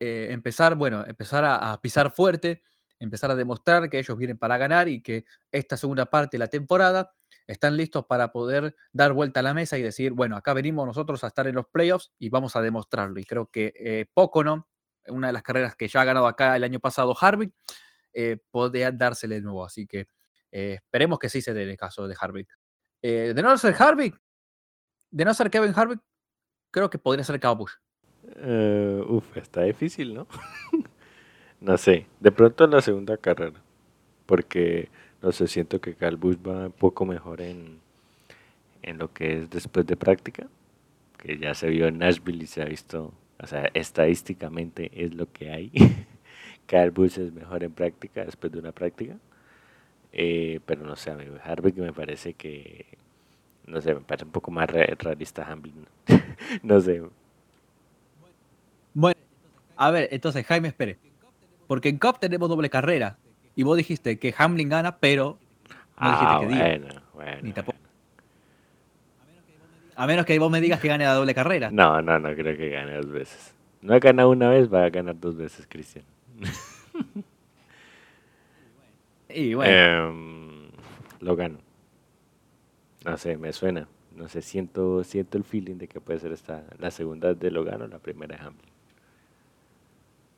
eh, empezar, bueno, empezar a, pisar fuerte, empezar a demostrar que ellos vienen para ganar y que esta segunda parte de la temporada están listos para poder dar vuelta a la mesa y decir, bueno, acá venimos nosotros a estar en los playoffs y vamos a demostrarlo. Y creo que eh, poco, ¿no? Una de las carreras que ya ha ganado acá el año pasado Harvick, eh, podría dársele de nuevo. Así que eh, esperemos que sí se dé el caso de Harvick. Eh, de no ser Harvick, de no ser Kevin Harvick, creo que podría ser Kyle Busch. Eh, uf, está difícil, ¿no? no sé. De pronto en la segunda carrera. Porque, no sé, siento que Calbus va un poco mejor en, en lo que es después de práctica. Que ya se vio en Nashville y se ha visto, o sea, estadísticamente es lo que hay. Calbus es mejor en práctica después de una práctica. Eh, pero no sé, amigo, Harvick me parece que, no sé, me parece un poco más re- realista Hamlin. no sé, Bueno, a ver, entonces Jaime, espere. Porque en Cup tenemos doble carrera. Y vos dijiste que Hamlin gana, pero no dijiste Ah, que día. bueno, bueno, Ni tampoco- bueno. A menos que vos me digas que gane la doble carrera. No, no, no creo que gane dos veces. No ha ganado una vez, va a ganar dos veces, Cristian. Y bueno, Em, lo gano. no sé, me suena. No sé, siento, siento el feeling de que puede ser esta, la segunda de Logano, la primera de Hamlin.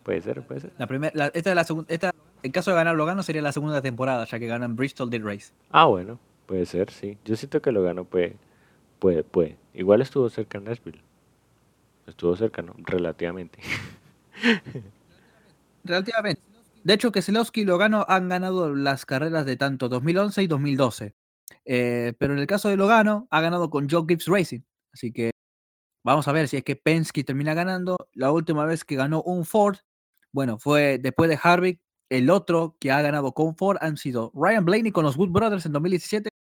Puede ser, puede ser. La primera, la- esta es la segunda, esta, en caso de ganar Logano sería la segunda temporada, ya que ganan Bristol Dead Race. Ah, bueno, puede ser, sí. Yo siento que Logano puede, puede, puede. Igual estuvo cerca en Nashville. Estuvo cerca, ¿no? Relativamente. Relativamente. De hecho, Keselowski y Logano han ganado las carreras de tanto 2011 y 2012. Eh, pero en el caso de Logano, ha ganado con Joe Gibbs Racing. Así que vamos a ver si es que Penske termina ganando. La última vez que ganó un Ford, bueno, fue después de Harvick. El otro que ha ganado con Ford han sido Ryan Blaney con los Wood Brothers en 2017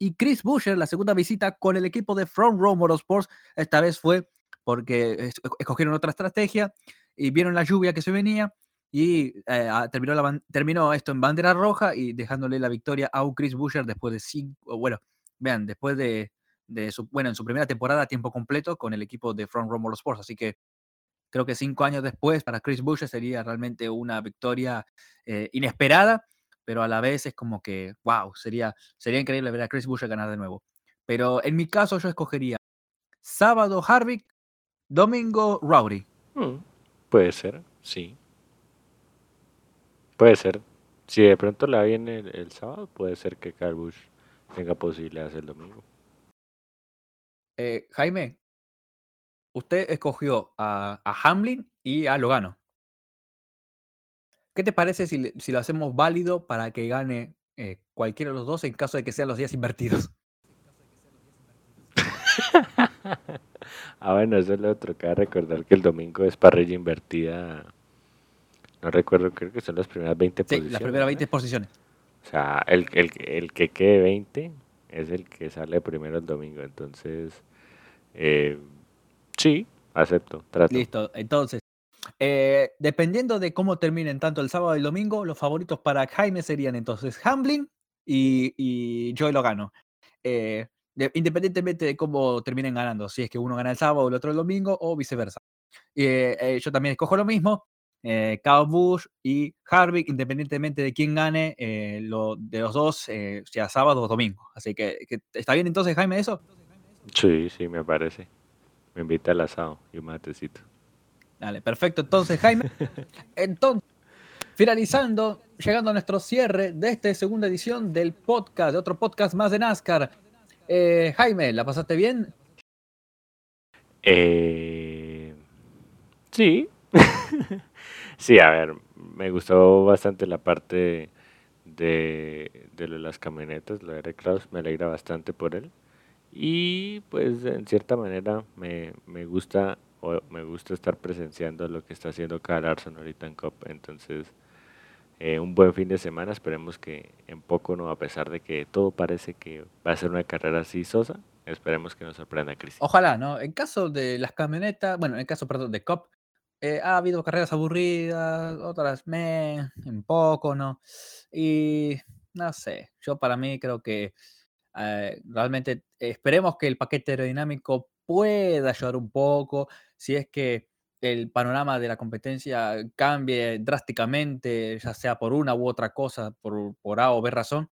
y Chris Buescher, la segunda visita con el equipo de Front Row Motorsports. Esta vez fue porque es- escogieron otra estrategia y vieron la lluvia que se venía y eh, ah, terminó, la terminó esto en bandera roja y dejándole la victoria a Chris Buescher después de cinco, bueno, vean, después de, su, bueno, en su primera temporada a tiempo completo con el equipo de Front Row Motorsports. Así que creo que cinco años después para Chris Buescher sería realmente una victoria eh, inesperada, pero a la vez es como que, wow, sería, sería increíble ver a Chris Buescher ganar de nuevo. Pero en mi caso yo escogería sábado Harvick, domingo Rowdy. Mm, puede ser, sí. Puede ser. Si de pronto la viene el, el sábado, puede ser que Busch tenga posibilidades el domingo. Eh, Jaime, usted escogió a, a Hamlin y a Logano. ¿Qué te parece si, si lo hacemos válido para que gane eh, cualquiera de los dos en caso de que sean los días invertidos? Ah, bueno, eso es lo otro. Cabe recordar que el domingo es parrilla invertida. No recuerdo, creo que son las primeras 20 Sí, posiciones. las primeras ¿no? 20 posiciones. O sea, el, el, el que quede 20 es el que sale primero el domingo. Entonces, eh, sí, acepto, trato. Listo, entonces, eh, dependiendo de cómo terminen tanto el sábado y el domingo, los favoritos para Jaime serían entonces Hamlin y, y Joey Logano. Eh, de- independientemente de cómo terminen ganando, si es que uno gana el sábado o el otro el domingo o viceversa. Eh, eh, yo también escojo lo mismo, eh, Kyle Busch y Harvick, independientemente de quién gane, eh, lo, de los dos, eh, sea sábado o domingo. Así que, que, ¿está bien entonces, Jaime, eso? Sí, sí, me parece. Me invita al asado y un matecito. Dale, perfecto. Entonces, Jaime, entonces, finalizando, llegando a nuestro cierre de esta segunda edición del podcast, de otro podcast más de NASCAR. Eh, Jaime, ¿la pasaste bien? Eh, sí. sí, a ver, me gustó bastante la parte de, de las camionetas, lo de Kraus, me alegra bastante por él. Y pues en cierta manera me, me gusta o me gusta estar presenciando lo que está haciendo Kyle Larson ahorita en COP. Entonces, eh, un buen fin de semana. Esperemos que en poco, no, a pesar de que todo parece que va a ser una carrera así sosa, esperemos que nos sorprenda Cristian. Ojalá, ¿no? En caso de las camionetas, bueno, en caso, perdón, de COP, eh, ha habido carreras aburridas, otras me, un poco, ¿no? Y no sé, yo para mí creo que eh, realmente esperemos que el paquete aerodinámico pueda ayudar un poco, si es que el panorama de la competencia cambie drásticamente, ya sea por una u otra cosa, por, por A o B razón.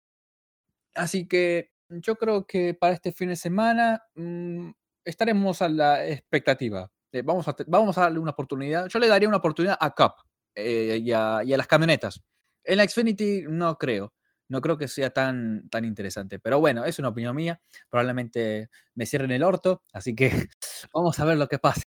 Así que yo creo que para este fin de semana mm, estaremos a la expectativa. Eh, vamos, a, vamos a darle una oportunidad. Yo le daría una oportunidad a Cup eh, y, a, y a las camionetas. En la Xfinity no creo. No creo que sea tan, tan interesante. Pero bueno, es una opinión mía. Probablemente me cierren el orto. Así que vamos a ver lo que pasa.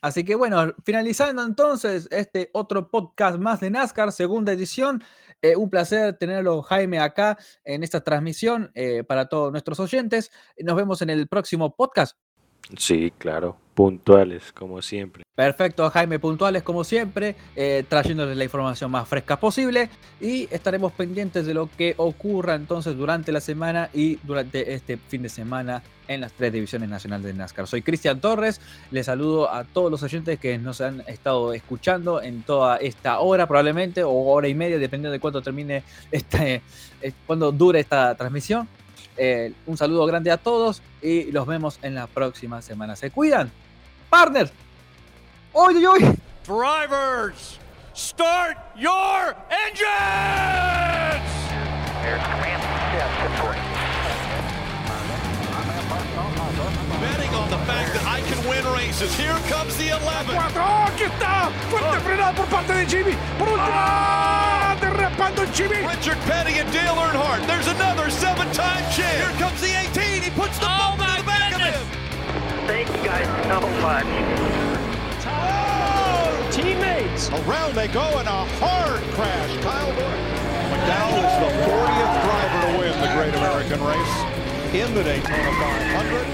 Así que bueno, finalizando entonces este otro podcast más de NASCAR, segunda edición. Eh, un placer tenerlo, Jaime, acá en esta transmisión eh, para todos nuestros oyentes. Nos vemos en el próximo podcast. Sí, claro, puntuales, como siempre. Perfecto, Jaime, puntuales como siempre, eh, trayéndoles la información más fresca posible y estaremos pendientes de lo que ocurra entonces durante la semana y durante este fin de semana en las tres divisiones nacionales de NASCAR. Soy Cristian Torres, les saludo a todos los oyentes que nos han estado escuchando en toda esta hora probablemente o hora y media, dependiendo de cuánto termine este, eh, cuándo dure esta transmisión. Eh, un saludo grande a todos y los vemos en la próxima semana. Se cuidan, partners. ¡Oy, oy, oy! Drivers, start your engines! Races. Here comes the 11. Cuatro, ¡Oh, aquí está! Fuerte frenado por parte de Jimmy. Por último, ¡ah! derrapando el Jimmy. Richard Petty and Dale Earnhardt. There's another seven-time champ. Here comes the 18. He puts the Oh, bump in the back goodness. of him. Thank you guys so much. Oh, Teammates. Around they go in a hard crash. Kyle Busch. McDowell is the 40th driver to win the Great American Race in the Daytona 500.